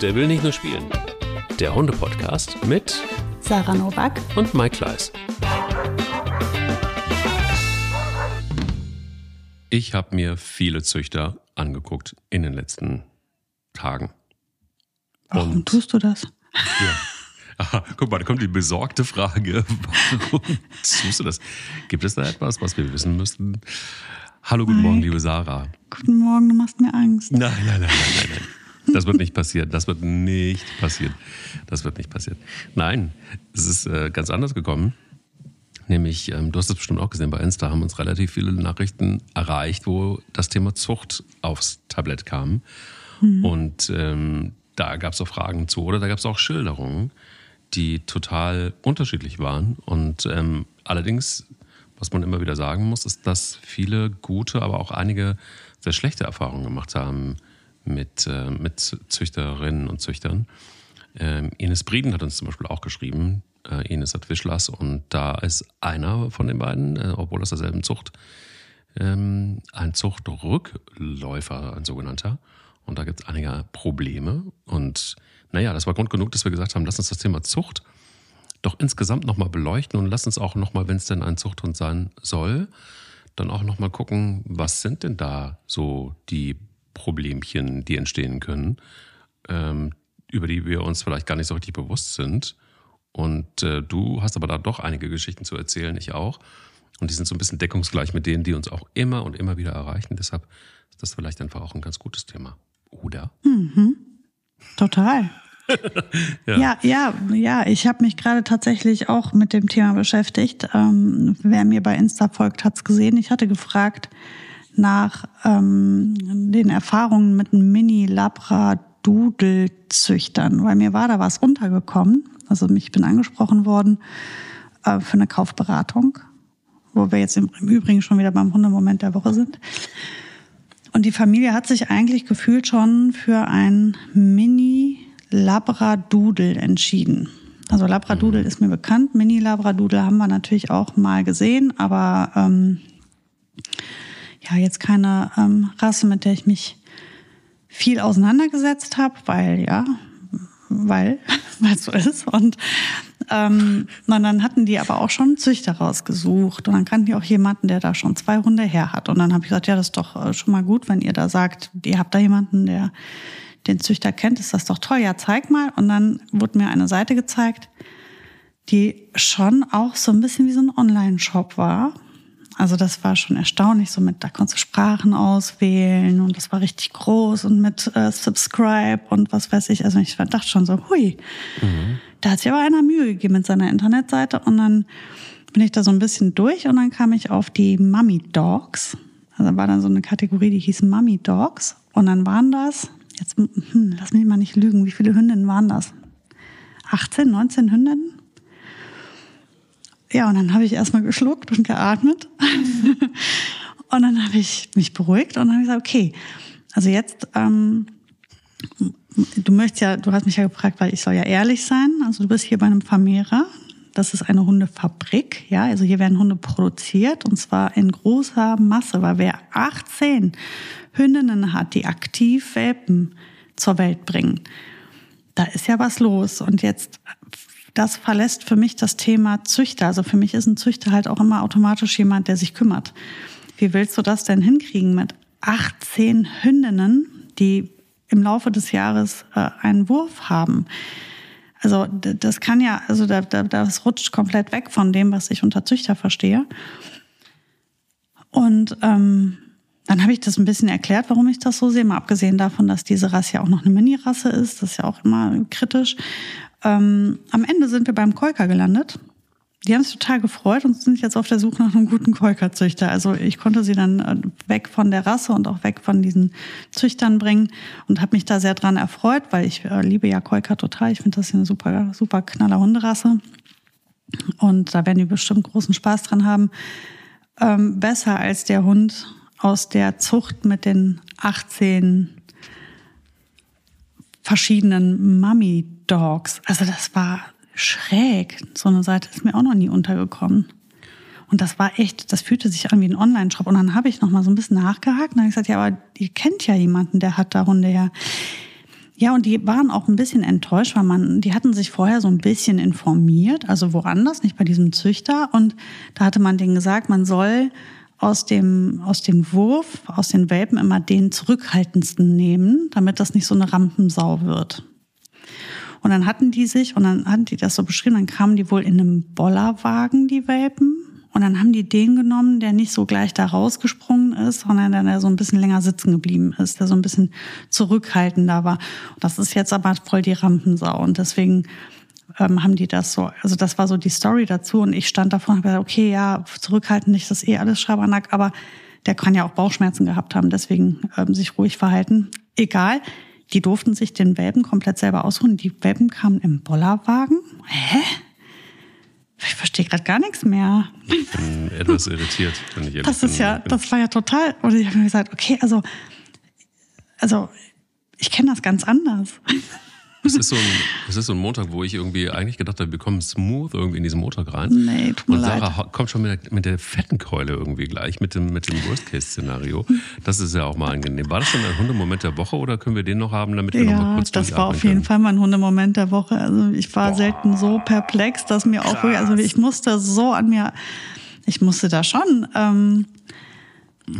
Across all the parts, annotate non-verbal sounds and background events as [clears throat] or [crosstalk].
Der will nicht nur spielen. Der Hunde-Podcast mit Sarah Novak und Mike Kleiss. Ich habe mir viele Züchter angeguckt in den letzten Tagen. Warum und, tust du das? Ja. [laughs] Aha, guck mal, da kommt die besorgte Frage. Warum tust du das? Gibt es da etwas, was wir wissen müssten? Hallo, guten. Morgen, liebe Sarah. Guten Morgen, du machst mir Angst. Nein, nein, nein, nein, nein, nein. Das wird nicht passieren. Das wird nicht passieren. Das wird nicht passieren. Nein, es ist äh, ganz anders gekommen. Nämlich, ähm, du hast es bestimmt auch gesehen, bei Insta haben uns relativ viele Nachrichten erreicht, wo das Thema Zucht aufs Tablett kam. Mhm. Und ähm, da gab es auch Fragen zu oder da gab es auch Schilderungen, die total unterschiedlich waren. Und ähm, allerdings, was man immer wieder sagen muss, ist, dass viele gute, aber auch einige sehr schlechte Erfahrungen gemacht haben mit, äh, mit Züchterinnen und Züchtern. Ähm, Ines Brieden hat uns zum Beispiel auch geschrieben, äh, Ines hat Wischlass, und da ist einer von den beiden, äh, obwohl aus derselben Zucht, ähm, ein Zuchtrückläufer, ein sogenannter. Und da gibt es einige Probleme. Und naja, das war Grund genug, dass wir gesagt haben, lass uns das Thema Zucht doch insgesamt nochmal beleuchten und lass uns auch nochmal, wenn es denn ein Zuchthund sein soll, dann auch nochmal gucken, was sind denn da so die Problemchen, die entstehen können, ähm, über die wir uns vielleicht gar nicht so richtig bewusst sind. Und äh, du hast aber da doch einige Geschichten zu erzählen, ich auch. Und die sind so ein bisschen deckungsgleich mit denen, die uns auch immer und immer wieder erreichen. Deshalb ist das vielleicht einfach auch ein ganz gutes Thema. Oder? Mhm. Total. [laughs] ja. ja. ja, ja, Ich habe mich gerade tatsächlich auch mit dem Thema beschäftigt. Ähm, wer mir bei Insta folgt, hat es gesehen. Ich hatte gefragt, nach ähm, den Erfahrungen mit Mini-Labradoodle-Züchtern, weil mir war da was untergekommen. Also ich bin angesprochen worden äh, für eine Kaufberatung, wo wir jetzt im, im Übrigen schon wieder beim Hundemoment der Woche sind. Und die Familie hat sich eigentlich gefühlt schon für ein Mini-Labradoodle entschieden. Also Labradoodle ist mir bekannt, Mini-Labradoodle haben wir natürlich auch mal gesehen, aber ähm, ja jetzt keine ähm, Rasse, mit der ich mich viel auseinandergesetzt habe, weil ja, weil [laughs] weil so ist. Und ähm, und dann hatten die aber auch schon Züchter rausgesucht. Und dann kannten die auch jemanden, der da schon zwei Hunde her hat. Und dann habe ich gesagt, ja, das ist doch äh, schon mal gut, wenn ihr da sagt, ihr habt da jemanden, der den Züchter kennt, ist das doch toll. Ja, zeig mal. Und dann wurde mir eine Seite gezeigt, die schon auch so ein bisschen wie so ein Online-Shop war also das war schon erstaunlich, so mit, da konntest du Sprachen auswählen und das war richtig groß und mit äh, Subscribe und was weiß ich. Also ich dachte schon so, hui, mhm. da hat sich aber einer Mühe gegeben mit seiner Internetseite und dann bin ich da so ein bisschen durch und dann kam ich auf die Mummy Dogs. Also war dann so eine Kategorie, die hieß Mummy Dogs und dann waren das, jetzt hm, lass mich mal nicht lügen, wie viele Hündinnen waren das? 18, 19 Hündinnen? Ja, und dann habe ich erstmal geschluckt und geatmet. [laughs] und dann habe ich mich beruhigt und dann habe ich gesagt, okay, also jetzt, ähm, du möchtest ja, du hast mich ja gefragt, weil ich soll ja ehrlich sein. Also du bist hier bei einem Vermehrer. Das ist eine Hundefabrik, ja. Also hier werden Hunde produziert und zwar in großer Masse, weil wer 18 Hündinnen hat, die aktiv Welpen zur Welt bringen, da ist ja was los. Und jetzt das verlässt für mich das Thema Züchter. Also für mich ist ein Züchter halt auch immer automatisch jemand, der sich kümmert. Wie willst du das denn hinkriegen mit 18 Hündinnen, die im Laufe des Jahres äh, einen Wurf haben? Also das kann ja, also da, da, das rutscht komplett weg von dem, was ich unter Züchter verstehe. Und ähm, dann habe ich das ein bisschen erklärt, warum ich das so sehe, mal abgesehen davon, dass diese Rasse ja auch noch eine Mini-Rasse ist. Das ist ja auch immer kritisch. Ähm, am Ende sind wir beim Kolker gelandet. Die haben sich total gefreut und sind jetzt auf der Suche nach einem guten Kolkerzüchter. Also ich konnte sie dann äh, weg von der Rasse und auch weg von diesen Züchtern bringen und habe mich da sehr dran erfreut, weil ich äh, liebe ja Kolker total. Ich finde das eine super, super knaller Hunderasse. Und da werden die bestimmt großen Spaß dran haben. Ähm, besser als der Hund aus der Zucht mit den 18 verschiedenen Mummy Dogs. Also das war schräg. So eine Seite ist mir auch noch nie untergekommen. Und das war echt, das fühlte sich an wie ein Online-Shop. Und dann habe ich noch mal so ein bisschen nachgehakt und habe gesagt, ja, aber ihr kennt ja jemanden, der hat da Hunde her. Ja, und die waren auch ein bisschen enttäuscht, weil man, die hatten sich vorher so ein bisschen informiert, also woanders, nicht bei diesem Züchter. Und da hatte man denen gesagt, man soll aus dem, aus dem Wurf, aus den Welpen immer den zurückhaltendsten nehmen, damit das nicht so eine Rampensau wird. Und dann hatten die sich, und dann hatten die das so beschrieben, dann kamen die wohl in einem Bollerwagen, die Welpen, und dann haben die den genommen, der nicht so gleich da rausgesprungen ist, sondern der so ein bisschen länger sitzen geblieben ist, der so ein bisschen zurückhaltender war. Das ist jetzt aber voll die Rampensau. Und deswegen ähm, haben die das so, also das war so die Story dazu. Und ich stand davor und habe gesagt, okay, ja, zurückhaltend nicht, das eh alles Schabernack, aber der kann ja auch Bauchschmerzen gehabt haben, deswegen ähm, sich ruhig verhalten. Egal. Die durften sich den Welpen komplett selber ausruhen. Die Welpen kamen im Bollerwagen. Hä? Ich verstehe gerade gar nichts mehr. Ich bin etwas irritiert, wenn ich ehrlich Das ist ja, das war ja total. Und ich habe mir gesagt, okay, also, also ich kenne das ganz anders. Es ist, so ein, es ist so ein Montag, wo ich irgendwie eigentlich gedacht habe, wir kommen smooth irgendwie in diesen Montag rein. Nee, tut mir Und Sarah leid. kommt schon mit der, mit der fetten Keule irgendwie gleich, mit dem, mit dem Worst-Case-Szenario. Das ist ja auch mal angenehm. War das schon ein Hundemoment der Woche oder können wir den noch haben, damit wir Ja, kurz das war auf jeden Fall mein Hundemoment der Woche. Also ich war selten so perplex, dass mir auch wirklich, also ich musste so an mir, ich musste da schon. Ähm,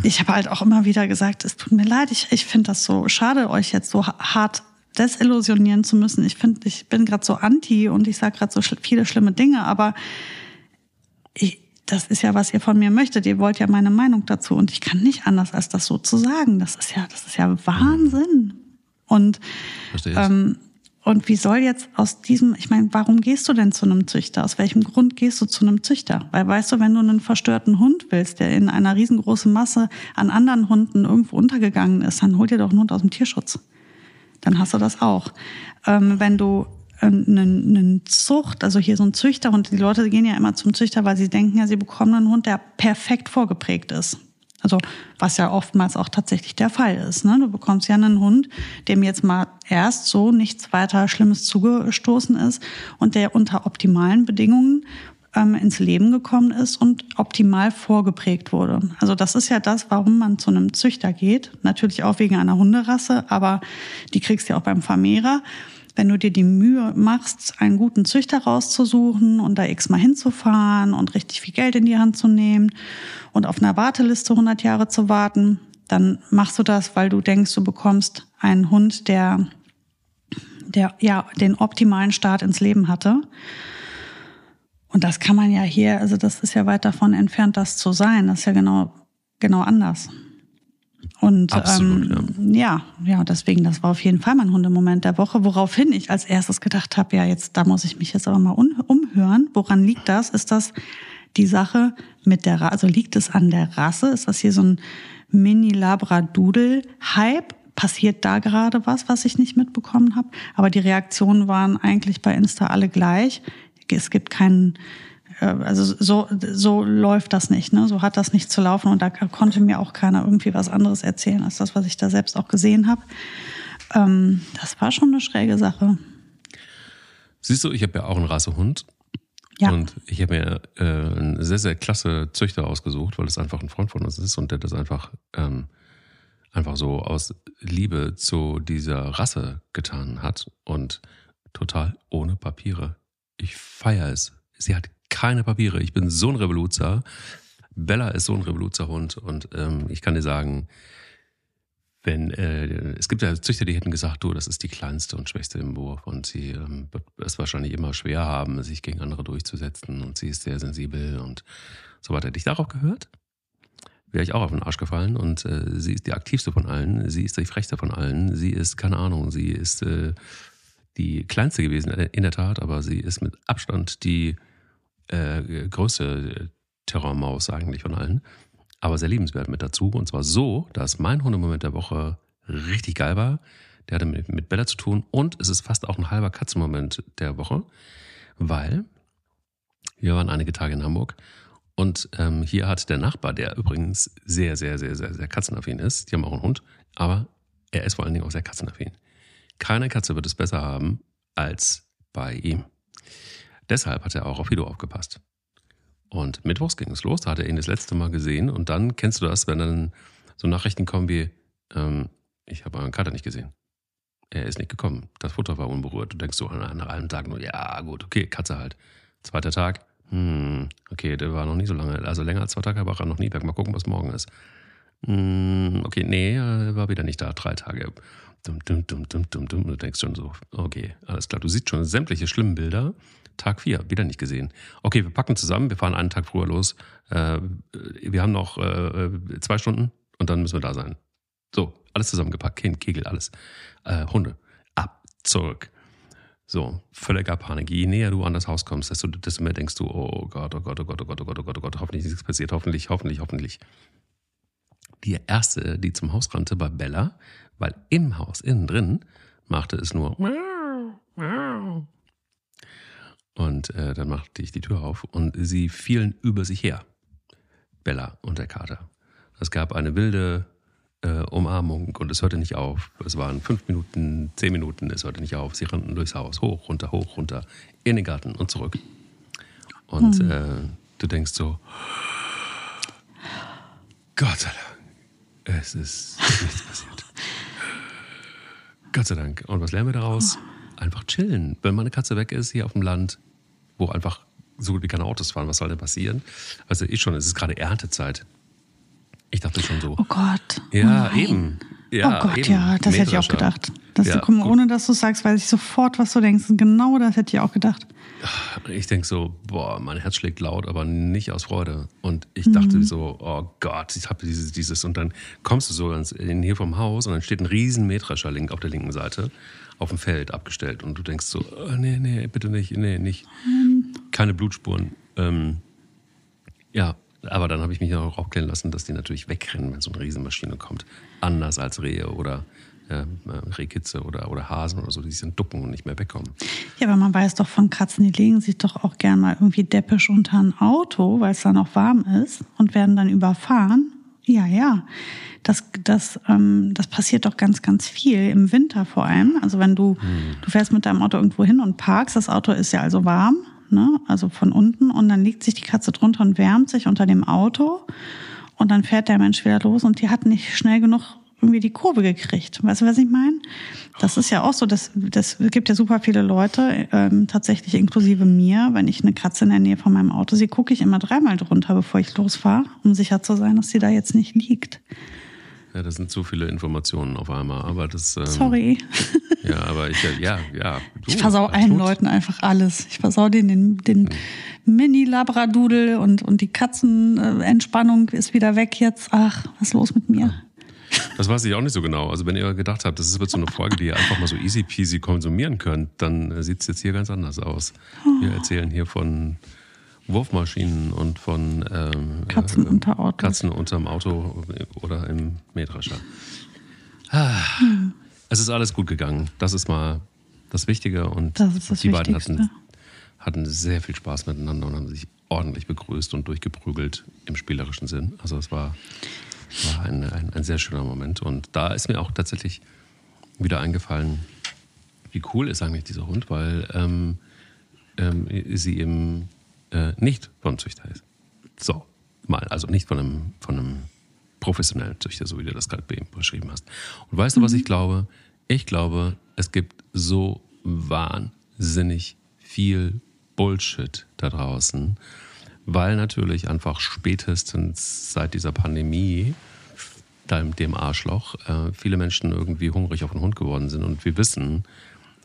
ich habe halt auch immer wieder gesagt, es tut mir leid, ich, ich finde das so schade, euch jetzt so ha- hart desillusionieren zu müssen. Ich finde, ich bin gerade so anti und ich sage gerade so schl viele schlimme Dinge, aber ich, das ist ja, was ihr von mir möchtet. Ihr wollt ja meine Meinung dazu und ich kann nicht anders, als das so zu sagen. Das ist ja, das ist ja Wahnsinn. Und ähm, und wie soll jetzt aus diesem, ich meine, warum gehst du denn zu einem Züchter? Aus welchem Grund gehst du zu einem Züchter? Weil weißt du, wenn du einen verstörten Hund willst, der in einer riesengroßen Masse an anderen Hunden irgendwo untergegangen ist, dann hol dir doch einen Hund aus dem Tierschutz. Dann hast du das auch. Ähm, wenn du ähm, einen, einen Zucht, also hier so ein Züchterhund, die Leute gehen ja immer zum Züchter, weil sie denken ja, sie bekommen einen Hund, der perfekt vorgeprägt ist. Also was ja oftmals auch tatsächlich der Fall ist. Ne? Du bekommst ja einen Hund, dem jetzt mal erst so nichts weiter Schlimmes zugestoßen ist und der unter optimalen Bedingungen ähm, ins Leben gekommen ist und optimal vorgeprägt wurde. Also das ist ja das, warum man zu einem Züchter geht. Natürlich auch wegen einer Hunderasse, aber die kriegst du ja auch beim Vermehrer. Wenn du dir die Mühe machst, einen guten Züchter rauszusuchen und da x-mal hinzufahren und richtig viel Geld in die Hand zu nehmen und auf einer Warteliste 100 Jahre zu warten, dann machst du das, weil du denkst, du bekommst einen Hund, der, der ja den optimalen Start ins Leben hatte. Und das kann man ja hier, also das ist ja weit davon entfernt, das zu sein. Das ist ja genau, genau anders. Und Absolut, ähm, ja. ja, deswegen, das war auf jeden Fall mein Hundemoment der Woche, woraufhin ich als erstes gedacht habe, ja, jetzt, da muss ich mich jetzt aber mal umhören. Woran liegt das? Ist das die Sache mit der Rasse, also liegt es an der Rasse? Ist das hier so ein Mini-Labradoodle-Hype? Passiert da gerade was, was ich nicht mitbekommen habe? Aber die Reaktionen waren eigentlich bei Insta alle gleich. Es gibt keinen, äh, also so, so läuft das nicht, ne? So hat das nicht zu laufen und da konnte mir auch keiner irgendwie was anderes erzählen als das, was ich da selbst auch gesehen habe. Ähm, das war schon eine schräge Sache. Siehst du, ich habe ja auch einen Rassehund. Ja. Und ich habe mir äh, einen sehr, sehr klasse Züchter ausgesucht, weil es einfach ein Freund von uns ist und der das einfach, ähm, einfach so aus Liebe zu dieser Rasse getan hat und total ohne Papiere. Feiere es. Sie hat keine Papiere. Ich bin so ein Revoluzer. Bella ist so ein Revoluzerhund und ähm, ich kann dir sagen, wenn äh, es gibt ja Züchter, die hätten gesagt, du, das ist die kleinste und schwächste im Wurf und sie ähm, wird es wahrscheinlich immer schwer haben, sich gegen andere durchzusetzen und sie ist sehr sensibel und so weiter. Hätte ich darauf gehört, wäre ich auch auf den Arsch gefallen und äh, sie ist die aktivste von allen, sie ist die frechste von allen, sie ist, keine Ahnung, sie ist äh, die kleinste gewesen äh, in der Tat, aber sie ist mit Abstand die äh, größte Terrormaus eigentlich von allen aber sehr liebenswert mit dazu. Und zwar so, dass mein Hundemoment der Woche richtig geil war. Der hatte mit, mit Bella zu tun und es ist fast auch ein halber Katzenmoment der Woche, weil wir waren einige Tage in Hamburg und ähm, hier hat der Nachbar, der übrigens sehr, sehr, sehr, sehr, sehr katzenaffin ist, die haben auch einen Hund, aber er ist vor allen Dingen auch sehr katzenaffin. Keine Katze wird es besser haben als bei ihm. Deshalb hat er auch auf Fido aufgepasst. Und mittwochs ging es los, da hat er ihn das letzte Mal gesehen. Und dann kennst du das, wenn dann so Nachrichten kommen wie, ähm, ich habe euren Kater nicht gesehen. er ist nicht gekommen. Das Futter war unberührt. Du denkst so nach einem Tag nur, ja gut, okay, Katze halt. Zweiter Tag, hm, okay, der war noch nie so lange, also länger als zwei Tage war er noch nie weg. Mal gucken, was morgen ist. Hm, okay, nee, er war wieder nicht da, drei Tage. Dum, dum, dum, dum, dum, dum. Du denkst schon so, okay, alles klar. Du siehst schon sämtliche schlimmen Bilder. Tag vier, wieder nicht gesehen. Okay, wir packen zusammen, wir fahren einen Tag früher los. Äh, wir haben noch äh, zwei Stunden und dann müssen wir da sein. So, alles zusammengepackt, Kind, Kegel, alles. Äh, Hunde, ab, zurück. So, völliger Panik. Je näher du an das Haus kommst, desto, desto mehr denkst du, oh Gott, oh Gott, oh Gott, oh Gott, oh Gott, oh Gott, oh Gott, hoffentlich ist nichts passiert, hoffentlich, hoffentlich, hoffentlich. Die erste, die zum Haus rannte, war Bella, weil im Haus, innen drin, machte es nur und äh, dann machte ich die Tür auf und sie fielen über sich her. Bella und der Kater. Es gab eine wilde äh, Umarmung und es hörte nicht auf. Es waren fünf Minuten, zehn Minuten, es hörte nicht auf. Sie rannten durchs Haus, hoch, runter, hoch, runter, in den Garten und zurück. Und hm. äh, du denkst so, Gott sei Dank, es ist nichts passiert. Gott sei Dank. Und was lernen wir daraus? Einfach chillen. Wenn meine Katze weg ist, hier auf dem Land, wo einfach so gut wie keine Autos fahren, was soll denn passieren? Also ich schon, es ist gerade Erntezeit. Ich dachte schon so. Oh Gott. Ja, oh eben. Ja, oh Gott, eben. ja, das hätte ich auch gedacht. Dass ja, komm, ohne dass du sagst, weiß ich sofort, was du denkst. genau das hätte ich auch gedacht. Ich denke so, boah, mein Herz schlägt laut, aber nicht aus Freude. Und ich mhm. dachte so, oh Gott, ich habe dieses, dieses. Und dann kommst du so ins, in, hier vom Haus und dann steht ein riesen Mähdrescher auf der linken Seite auf dem Feld abgestellt. Und du denkst so, oh, nee, nee, bitte nicht, nee, nicht. Mhm. Keine Blutspuren. Ähm, ja, aber dann habe ich mich auch aufklären lassen, dass die natürlich wegrennen, wenn so eine Riesenmaschine kommt. Anders als Rehe oder äh, Rehkitze oder, oder Hasen oder so, die sich dann ducken und nicht mehr wegkommen. Ja, aber man weiß doch von Katzen, die legen sich doch auch gern mal irgendwie deppisch unter ein Auto, weil es dann auch warm ist und werden dann überfahren. Ja, ja. Das, das, ähm, das passiert doch ganz, ganz viel im Winter vor allem. Also wenn du, hm. du fährst mit deinem Auto irgendwo hin und parkst, das Auto ist ja also warm ne? also von unten. Und dann legt sich die Katze drunter und wärmt sich unter dem Auto. Und dann fährt der Mensch wieder los und die hat nicht schnell genug irgendwie die Kurve gekriegt. Weißt du, was ich meine? Das ist ja auch so, das, das gibt ja super viele Leute, ähm, tatsächlich inklusive mir, wenn ich eine Katze in der Nähe von meinem Auto sehe, gucke ich immer dreimal drunter, bevor ich losfahre, um sicher zu sein, dass sie da jetzt nicht liegt. Ja, das sind zu viele Informationen auf einmal, aber das. Ähm, Sorry. [laughs] Ja, aber ich, ja, ja. Du, ich versau allen Leuten einfach alles. Ich versau denen den, den hm. Mini-Labradudel und, und die Katzenentspannung ist wieder weg jetzt. Ach, was ist los mit mir? Das weiß ich auch nicht so genau. Also wenn ihr gedacht habt, das wird so eine Folge, die ihr einfach mal so easy peasy konsumieren könnt, dann äh, sieht es jetzt hier ganz anders aus. Wir erzählen hier von Wurfmaschinen und von ähm, Katzen, äh, unter Auto. Katzen unterm Auto oder im Mähdrescher. Ah, hm. Es ist alles gut gegangen. Das ist mal das Wichtige. Und das das die beiden hatten, hatten sehr viel Spaß miteinander und haben sich ordentlich begrüßt und durchgeprügelt im spielerischen Sinn. Also es war, war ein, ein, ein sehr schöner Moment. Und da ist mir auch tatsächlich wieder eingefallen, wie cool ist eigentlich dieser Hund, weil ähm, ähm, sie eben äh, nicht von Züchter ist. So, mal, also nicht von einem, von einem professionellen Züchter, so wie du das gerade beschrieben hast. Und weißt mhm. du, was ich glaube? Ich glaube, es gibt so wahnsinnig viel Bullshit da draußen, weil natürlich einfach spätestens seit dieser Pandemie, dem Arschloch, äh, viele Menschen irgendwie hungrig auf den Hund geworden sind. Und wir wissen,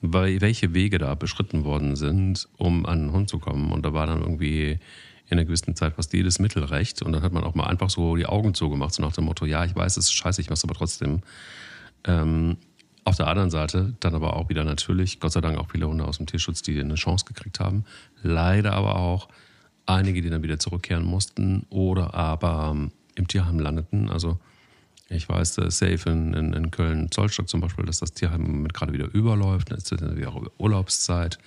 welche Wege da beschritten worden sind, um an den Hund zu kommen. Und da war dann irgendwie in einer gewissen Zeit fast jedes Mittel recht. Und dann hat man auch mal einfach so die Augen zugemacht, so nach dem Motto, ja, ich weiß, es ist scheiße, ich mach's aber trotzdem. Ähm, auf der anderen Seite dann aber auch wieder natürlich, Gott sei Dank auch viele Hunde aus dem Tierschutz, die eine Chance gekriegt haben. Leider aber auch einige, die dann wieder zurückkehren mussten oder aber im Tierheim landeten. Also ich weiß, safe in, in, in Köln-Zollstock zum Beispiel, dass das Tierheim gerade wieder überläuft. Jetzt ist es auch Urlaubszeit.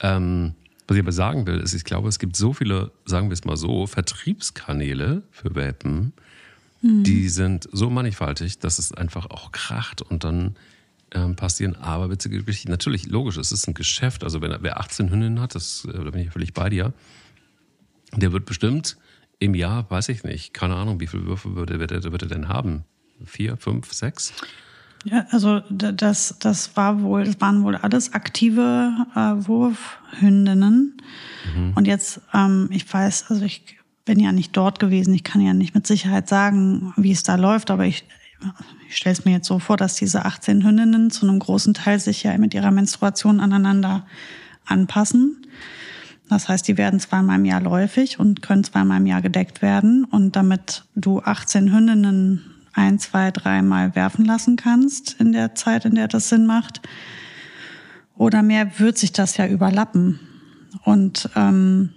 Ähm, was ich aber sagen will, ist, ich glaube, es gibt so viele, sagen wir es mal so, Vertriebskanäle für Welpen, mhm. die sind so mannigfaltig, dass es einfach auch kracht und dann ähm, passieren aberwitzige Geschichten. Natürlich, logisch, es ist ein Geschäft. Also, wenn wer 18 Hündinnen hat, das, äh, da bin ich völlig bei dir, der wird bestimmt im Jahr, weiß ich nicht, keine Ahnung, wie viele Würfe würde, würde, würde er denn haben? Vier, fünf, sechs? Ja, also das, das war wohl, das waren wohl alles aktive äh, Wurfhündinnen. Mhm. Und jetzt, ähm, ich weiß, also ich bin ja nicht dort gewesen, ich kann ja nicht mit Sicherheit sagen, wie es da läuft, aber ich, ich stelle es mir jetzt so vor, dass diese 18 Hündinnen zu einem großen Teil sich ja mit ihrer Menstruation aneinander anpassen. Das heißt, die werden zweimal im Jahr läufig und können zweimal im Jahr gedeckt werden. Und damit du 18 Hündinnen ein, zwei, dreimal werfen lassen kannst in der Zeit, in der das Sinn macht. Oder mehr wird sich das ja überlappen. Und ähm,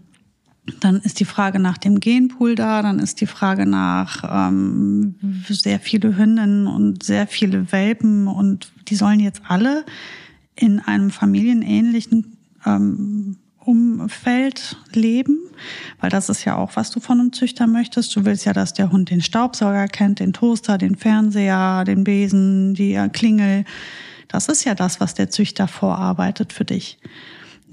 dann ist die Frage nach dem Genpool da, dann ist die Frage nach ähm, sehr viele Hündinnen und sehr viele Welpen und die sollen jetzt alle in einem familienähnlichen ähm, Umfeld leben, weil das ist ja auch, was du von einem Züchter möchtest. Du willst ja, dass der Hund den Staubsauger kennt, den Toaster, den Fernseher, den Besen, die Klingel. Das ist ja das, was der Züchter vorarbeitet für dich.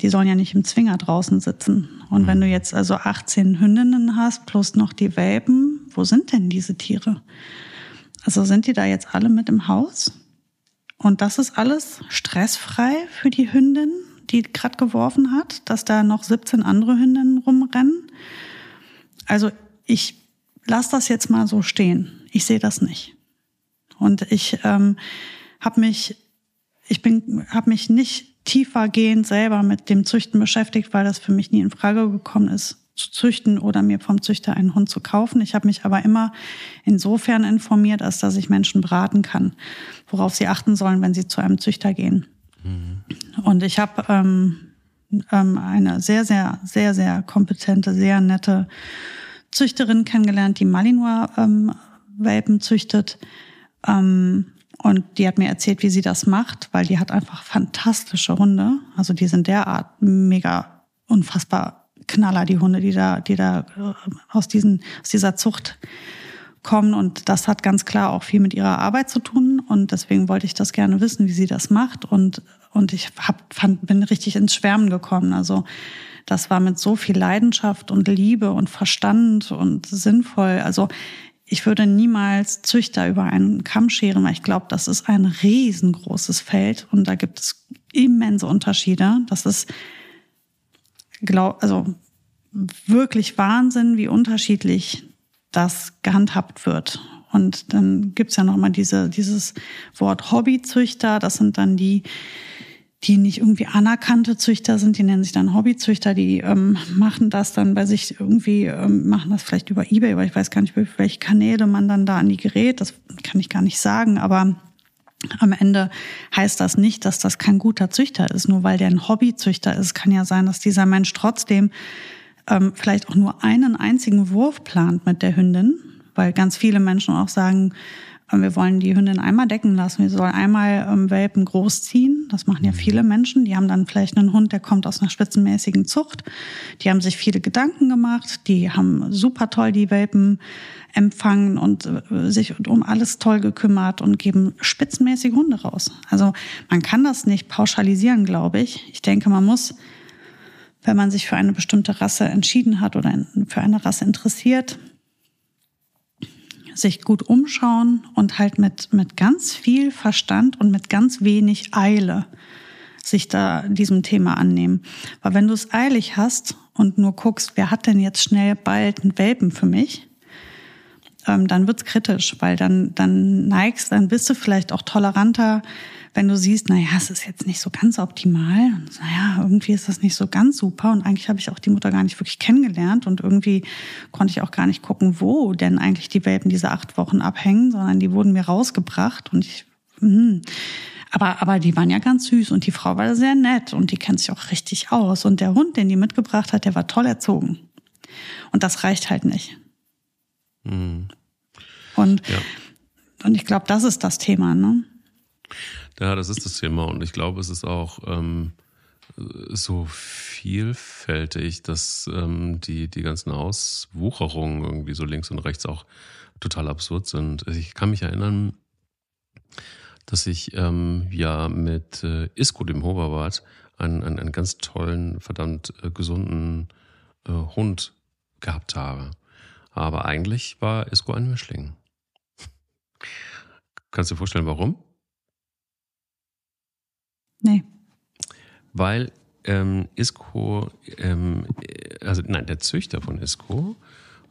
Die sollen ja nicht im Zwinger draußen sitzen. Und wenn du mhm. jetzt also 18 Hündinnen hast, plus noch die Welpen, wo sind denn diese Tiere? Also sind die da jetzt alle mit im Haus? Und das ist alles stressfrei für die Hündin? Die gerade geworfen hat, dass da noch 17 andere Hündinnen rumrennen. Also ich lasse das jetzt mal so stehen. Ich sehe das nicht. Und ich ähm, habe mich, ich bin, habe mich nicht tiefergehend selber mit dem Züchten beschäftigt, weil das für mich nie in Frage gekommen ist, zu züchten oder mir vom Züchter einen Hund zu kaufen. Ich habe mich aber immer insofern informiert, als dass ich Menschen beraten kann, worauf sie achten sollen, wenn sie zu einem Züchter gehen. Und ich habe ähm, ähm, eine sehr, sehr, sehr, sehr kompetente, sehr nette Züchterin kennengelernt, die Malinois-Welpen ähm, züchtet. Ähm, und die hat mir erzählt, wie sie das macht, weil die hat einfach fantastische Hunde. Also die sind derart mega unfassbar Knaller, die Hunde, die da, die da äh, aus, diesen, aus dieser Zucht kommen. Und das hat ganz klar auch viel mit ihrer Arbeit zu tun. Und deswegen wollte ich das gerne wissen, wie sie das macht. Und, und ich hab, fand, bin richtig ins Schwärmen gekommen. Also das war mit so viel Leidenschaft und Liebe und Verstand und sinnvoll. Also ich würde niemals Züchter über einen Kamm scheren, weil ich glaube, das ist ein riesengroßes Feld und da gibt es immense Unterschiede. Das ist, glaub, also wirklich Wahnsinn, wie unterschiedlich das gehandhabt wird. Und dann gibt's ja nochmal diese, dieses Wort Hobbyzüchter. Das sind dann die, die nicht irgendwie anerkannte Züchter sind, die nennen sich dann Hobbyzüchter, die ähm, machen das dann bei sich irgendwie, ähm, machen das vielleicht über Ebay, weil ich weiß gar nicht, welche Kanäle man dann da an die gerät, das kann ich gar nicht sagen, aber am Ende heißt das nicht, dass das kein guter Züchter ist, nur weil der ein Hobbyzüchter ist. Kann ja sein, dass dieser Mensch trotzdem ähm, vielleicht auch nur einen einzigen Wurf plant mit der Hündin, weil ganz viele Menschen auch sagen, äh, wir wollen die Hündin einmal decken lassen, wir sollen einmal ähm, Welpen großziehen. Das machen ja mhm. viele Menschen. Die haben dann vielleicht einen Hund, der kommt aus einer spitzenmäßigen Zucht. Die haben sich viele Gedanken gemacht. Die haben super toll die Welpen empfangen und äh, sich um alles toll gekümmert und geben spitzenmäßige Hunde raus. Also man kann das nicht pauschalisieren, glaube ich. Ich denke, man muss wenn man sich für eine bestimmte Rasse entschieden hat oder für eine Rasse interessiert, sich gut umschauen und halt mit, mit ganz viel Verstand und mit ganz wenig Eile sich da diesem Thema annehmen. Weil wenn du es eilig hast und nur guckst, wer hat denn jetzt schnell bald einen Welpen für mich, ähm, dann wird's kritisch, weil dann, dann neigst, dann bist du vielleicht auch toleranter wenn du siehst, naja, es ist jetzt nicht so ganz optimal, naja, irgendwie ist das nicht so ganz super und eigentlich habe ich auch die Mutter gar nicht wirklich kennengelernt und irgendwie konnte ich auch gar nicht gucken, wo denn eigentlich die Welpen diese acht Wochen abhängen, sondern die wurden mir rausgebracht und ich, hm. Aber, aber die waren ja ganz süß und die Frau war sehr nett und die kennt sich auch richtig aus. Und der Hund, den die mitgebracht hat, der war toll erzogen. Und das reicht halt nicht. Mhm. Und, ja. und ich glaube, das ist das Thema, ne? Ja, das ist das Thema und ich glaube, es ist auch ähm, so vielfältig, dass ähm, die, die ganzen Auswucherungen irgendwie so links und rechts auch total absurd sind. Ich kann mich erinnern, dass ich ähm, ja mit äh, Isco, dem Hoverwart, einen, einen, einen ganz tollen, verdammt äh, gesunden äh, Hund gehabt habe. Aber eigentlich war Isco ein Mischling. Kannst du dir vorstellen, warum? Nee. Weil ähm, Isco, ähm, also nein, der Züchter von Isco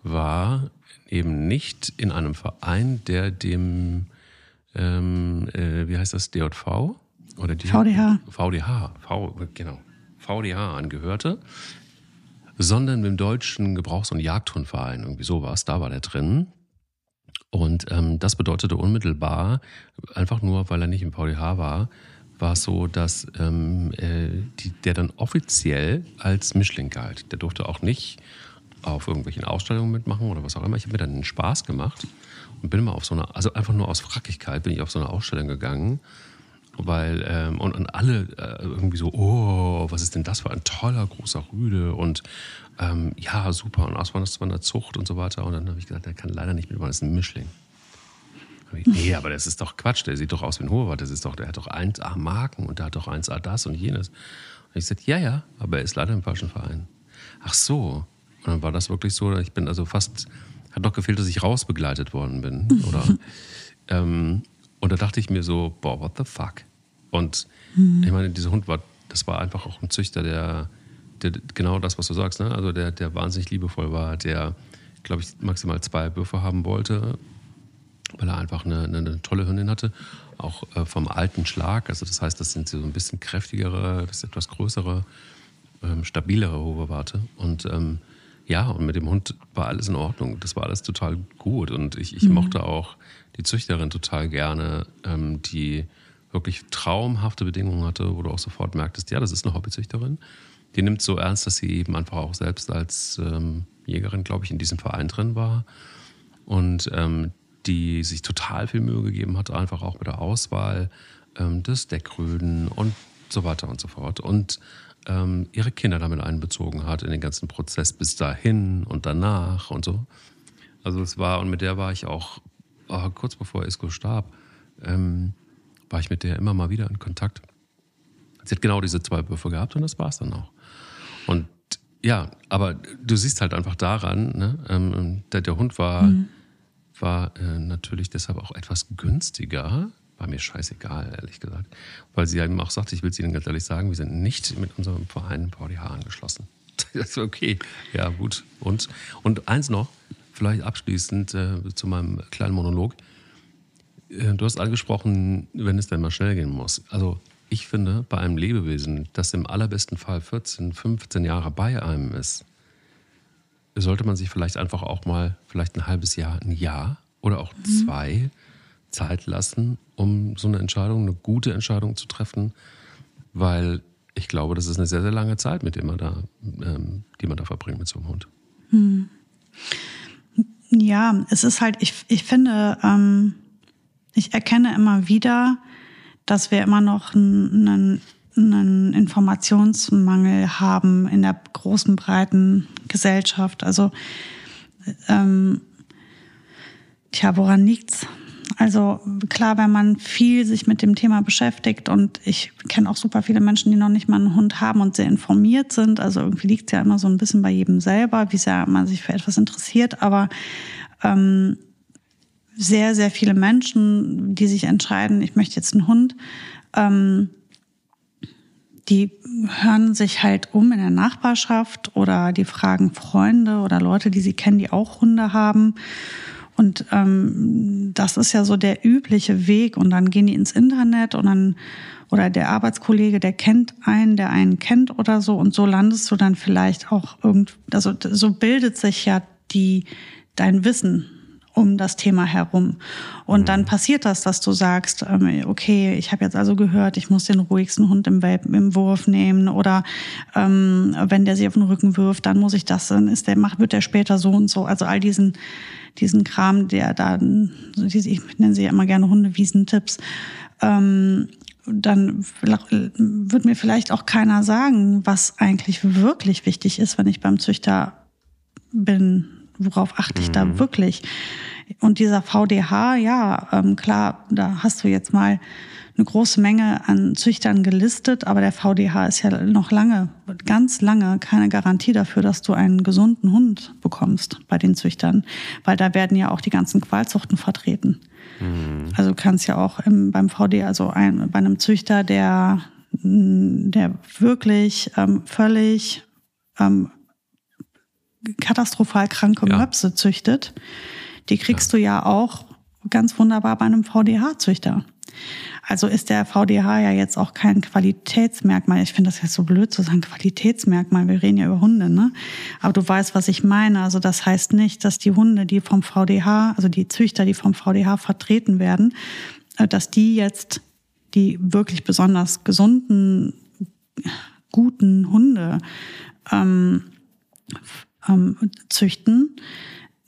war eben nicht in einem Verein, der dem, ähm, äh, wie heißt das, DJV? Oder die, VDH. VDH, v, genau, VDH angehörte, sondern mit dem deutschen Gebrauchs- und Jagdhundverein, irgendwie sowas, da war der drin. Und ähm, das bedeutete unmittelbar, einfach nur, weil er nicht im VDH war, war es so, dass ähm, äh, die, der dann offiziell als Mischling galt. Der durfte auch nicht auf irgendwelchen Ausstellungen mitmachen oder was auch immer. Ich habe mir dann einen Spaß gemacht und bin mal auf so eine, also einfach nur aus Frackigkeit bin ich auf so eine Ausstellung gegangen weil ähm, und, und alle äh, irgendwie so, oh, was ist denn das für ein toller großer Rüde und ähm, ja, super und auswandernder Zucht und so weiter. Und dann habe ich gesagt, der kann leider nicht mitmachen, das ist ein Mischling. Ich, nee, aber das ist doch Quatsch, der sieht doch aus wie ein Hoherwart, das ist doch, der hat doch 1A Marken und der hat doch 1A das und jenes. Und ich sagte, ja, ja, aber er ist leider im falschen Verein. Ach so. Und dann war das wirklich so, ich bin also fast, hat doch gefehlt, dass ich rausbegleitet worden bin. Oder, [laughs] ähm, und da dachte ich mir so, boah, what the fuck? Und mhm. ich meine, dieser Hund war, das war einfach auch ein Züchter, der, der genau das, was du sagst, ne? also der, der wahnsinnig liebevoll war, der, glaube ich, maximal zwei Würfe haben wollte, weil er einfach eine, eine, eine tolle Hündin hatte, auch äh, vom alten Schlag. Also das heißt, das sind so ein bisschen kräftigere, ist etwas größere, ähm, stabilere Hoverwarte. Und ähm, ja, und mit dem Hund war alles in Ordnung. Das war alles total gut. Und ich, ich mhm. mochte auch die Züchterin total gerne, ähm, die wirklich traumhafte Bedingungen hatte, wo du auch sofort merktest, ja, das ist eine Hobbyzüchterin. Die nimmt so ernst, dass sie eben einfach auch selbst als ähm, Jägerin, glaube ich, in diesem Verein drin war. Und ähm, die sich total viel Mühe gegeben hat, einfach auch mit der Auswahl ähm, des Deckröden und so weiter und so fort. Und ähm, ihre Kinder damit einbezogen hat in den ganzen Prozess bis dahin und danach und so. Also es war, und mit der war ich auch oh, kurz bevor Isco starb, ähm, war ich mit der immer mal wieder in Kontakt. Sie hat genau diese zwei Würfe gehabt und das war es dann auch. Und ja, aber du siehst halt einfach daran, ne, ähm, der, der, Hund war, mhm. War äh, natürlich deshalb auch etwas günstiger. War mir scheißegal, ehrlich gesagt. Weil sie eben auch sagte, ich will es Ihnen ganz ehrlich sagen, wir sind nicht mit unserem Verein VDH angeschlossen. [laughs] Das ist okay. Ja, gut. Und, und eins noch, vielleicht abschließend äh, zu meinem kleinen Monolog. Äh, du hast angesprochen, wenn es denn mal schnell gehen muss. Also ich finde, bei einem Lebewesen, das im allerbesten Fall 14, 15 Jahre bei einem ist, sollte man sich vielleicht einfach auch mal vielleicht ein halbes Jahr, ein Jahr oder auch mhm. zwei Zeit lassen, um so eine Entscheidung, eine gute Entscheidung zu treffen, weil ich glaube, das ist eine sehr, sehr lange Zeit, mit der man da, ähm, die man da verbringt mit so einem Hund. Mhm. Ja, es ist halt, ich, ich finde, ähm ich erkenne immer wieder, dass wir immer noch einen, einen Informationsmangel haben in der großen, breiten Gesellschaft. Also, ähm, tja, woran liegt's? Also klar, wenn man viel sich mit dem Thema beschäftigt und ich kenne auch super viele Menschen, die noch nicht mal einen Hund haben und sehr informiert sind. Also irgendwie liegt es ja immer so ein bisschen bei jedem selber, wie sehr man sich für etwas interessiert. Aber ähm, sehr, sehr viele Menschen, die sich entscheiden, ich möchte jetzt einen Hund, ähm, die hören sich halt um in der Nachbarschaft oder die fragen Freunde oder Leute, die sie kennen, die auch Hunde haben. Und ähm, das ist ja so der übliche Weg. Und dann gehen die ins Internet und dann oder der Arbeitskollege, der kennt einen, der einen kennt oder so. Und so landest du dann vielleicht auch irgend, also so bildet sich ja die dein Wissen um das Thema herum. Und mhm. dann passiert das, dass du sagst, ähm, okay, ich habe jetzt also gehört, ich muss den ruhigsten Hund im, Welpen, im Wurf nehmen oder ähm, wenn der sich auf den Rücken wirft, dann muss ich das, dann ist der, macht, wird der später so und so. Also all diesen, diesen Kram, der da, diese, ich nenne sie ja immer gerne Hundewiesentipps, ähm, dann wird mir vielleicht auch keiner sagen, was eigentlich wirklich wichtig ist, wenn ich beim Züchter bin worauf achte ich mhm. da wirklich? Und dieser VDH, ja, ähm, klar, da hast du jetzt mal eine große Menge an Züchtern gelistet, aber der VDH ist ja noch lange, ganz lange keine Garantie dafür, dass du einen gesunden Hund bekommst bei den Züchtern, weil da werden ja auch die ganzen Qualzuchten vertreten. Mhm. Also du kannst ja auch im, beim VD, also ein, bei einem Züchter, der der wirklich ähm, völlig ähm, katastrophal kranke ja. Möpse züchtet, die kriegst ja. du ja auch ganz wunderbar bei einem VDH-Züchter. Also ist der VDH ja jetzt auch kein Qualitätsmerkmal. Ich finde das jetzt so blöd zu sagen, Qualitätsmerkmal. Wir reden ja über Hunde, ne? Aber du weißt, was ich meine. Also das heißt nicht, dass die Hunde, die vom VDH, also die Züchter, die vom VDH vertreten werden, äh, dass die jetzt die wirklich besonders gesunden, guten Hunde ähm, ähm, züchten.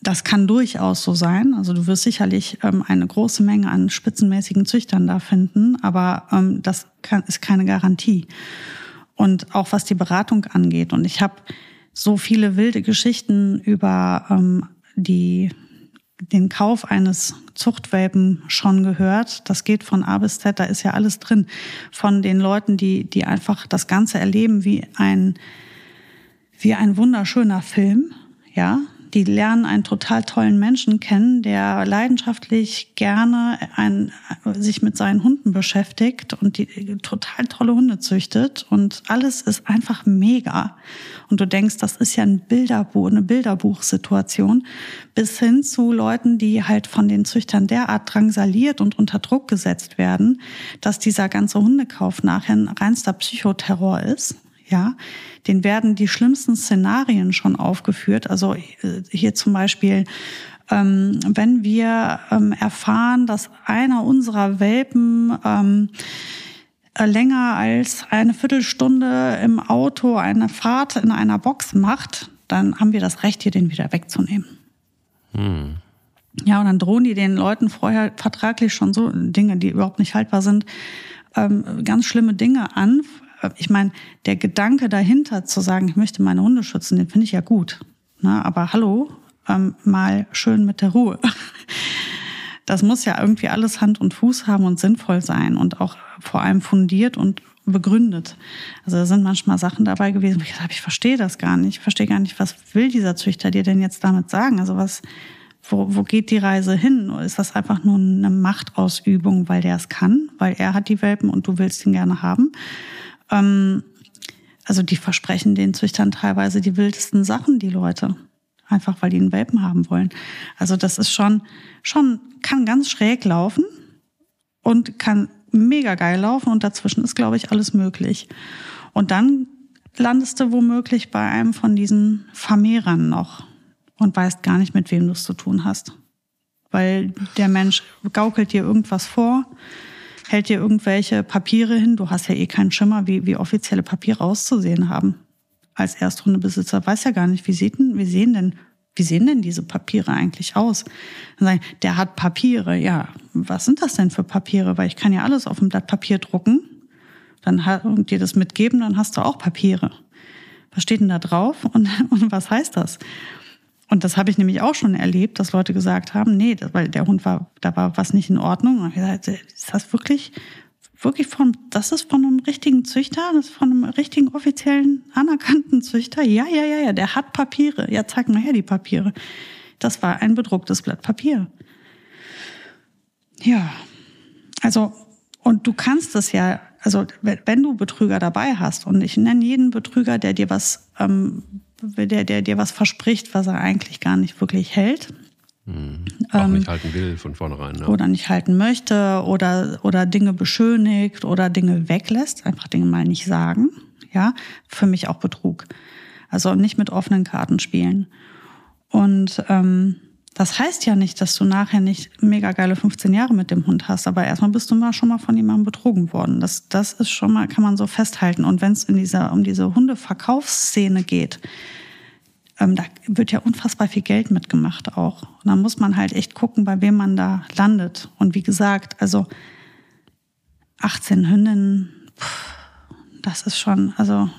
Das kann durchaus so sein. Also du wirst sicherlich ähm, eine große Menge an spitzenmäßigen Züchtern da finden, aber ähm, das kann, ist keine Garantie. Und auch was die Beratung angeht. Und ich habe so viele wilde Geschichten über ähm, die den Kauf eines Zuchtwelpen schon gehört. Das geht von A bis Z, da ist ja alles drin. Von den Leuten, die, die einfach das Ganze erleben wie ein, wie ein wunderschöner Film, ja, die lernen einen total tollen Menschen kennen, der leidenschaftlich gerne ein, sich mit seinen Hunden beschäftigt und die total tolle Hunde züchtet. Und alles ist einfach mega. Und du denkst, das ist ja ein Bilderbuch, eine Bilderbuchsituation, bis hin zu Leuten, die halt von den Züchtern derart drangsaliert und unter Druck gesetzt werden, dass dieser ganze Hundekauf nachher ein reinster Psychoterror ist ja, den werden die schlimmsten Szenarien schon aufgeführt. Also äh, hier zum Beispiel, ähm, wenn wir ähm, erfahren, dass einer unserer Welpen ähm, äh, länger als eine Viertelstunde im Auto eine Fahrt in einer Box macht, dann haben wir das Recht, hier den wieder wegzunehmen. Hm. Ja, und dann drohen die den Leuten vorher vertraglich schon so Dinge, die überhaupt nicht haltbar sind, ähm, ganz schlimme Dinge an, ich meine, der Gedanke dahinter zu sagen, ich möchte meine Hunde schützen, den finde ich ja gut. Ne? Aber hallo, ähm, mal schön mit der Ruhe. [laughs] Das muss ja irgendwie alles Hand und Fuß haben und sinnvoll sein und auch vor allem fundiert und begründet. Also da sind manchmal Sachen dabei gewesen, wo ich gesagt habe, ich verstehe das gar nicht. Ich verstehe gar nicht, was will dieser Züchter dir denn jetzt damit sagen? Also was, wo, wo geht die Reise hin? Ist das einfach nur eine Machtausübung, weil der es kann, weil er hat die Welpen und du willst ihn gerne haben? Ähm, also die versprechen den Züchtern teilweise die wildesten Sachen, die Leute. Einfach weil die einen Welpen haben wollen. Also das ist schon, schon, kann ganz schräg laufen und kann mega geil laufen und dazwischen ist, glaube ich, alles möglich. Und dann landest du womöglich bei einem von diesen Vermehrern noch und weißt gar nicht, mit wem du es zu tun hast. Weil der Mensch gaukelt dir irgendwas vor, hält dir irgendwelche Papiere hin. Du hast ja eh keinen Schimmer, wie, wie offizielle Papiere auszusehen haben. Als Erstrundebesitzer weiß ja gar nicht, wie, sieht denn, wie sehen denn wie sehen denn diese Papiere eigentlich aus? Dann sagen, der hat Papiere. Ja, was sind das denn für Papiere? Weil ich kann ja alles auf dem Blatt Papier drucken, dann und dir das mitgeben, dann hast du auch Papiere. Was steht denn da drauf und, [laughs] und was heißt das? Und das habe ich nämlich auch schon erlebt, dass Leute gesagt haben, nee, weil der Hund war, da war was nicht in Ordnung. Und ich gesagt, ist das wirklich, wirklich von, das ist von einem richtigen Züchter, das ist von einem richtigen offiziellen anerkannten Züchter? Ja, ja, ja, ja, der hat Papiere. Ja, zeig mal her die Papiere. Das war ein bedrucktes Blatt Papier. Ja, also, und du kannst das ja, also wenn du Betrüger dabei hast, und ich nenne jeden Betrüger, der dir was ähm, der, der dir was verspricht, was er eigentlich gar nicht wirklich hält. Mhm. Auch ähm, nicht halten will von vornherein. Ne? Oder nicht halten möchte oder, oder Dinge beschönigt oder Dinge weglässt, einfach Dinge mal nicht sagen. Ja, für mich auch Betrug. Also nicht mit offenen Karten spielen. Und ähm, das heißt ja nicht, dass du nachher nicht mega geile 15 Jahre mit dem Hund hast, aber erstmal bist du mal schon mal von jemandem betrogen worden. Das, das ist schon mal, kann man so festhalten. Und wenn es in dieser, um diese Hundeverkaufsszene geht, ähm, da wird ja unfassbar viel Geld mitgemacht auch. Und da muss man halt echt gucken, bei wem man da landet. Und wie gesagt, also 18 Hündinnen, pff, das ist schon, also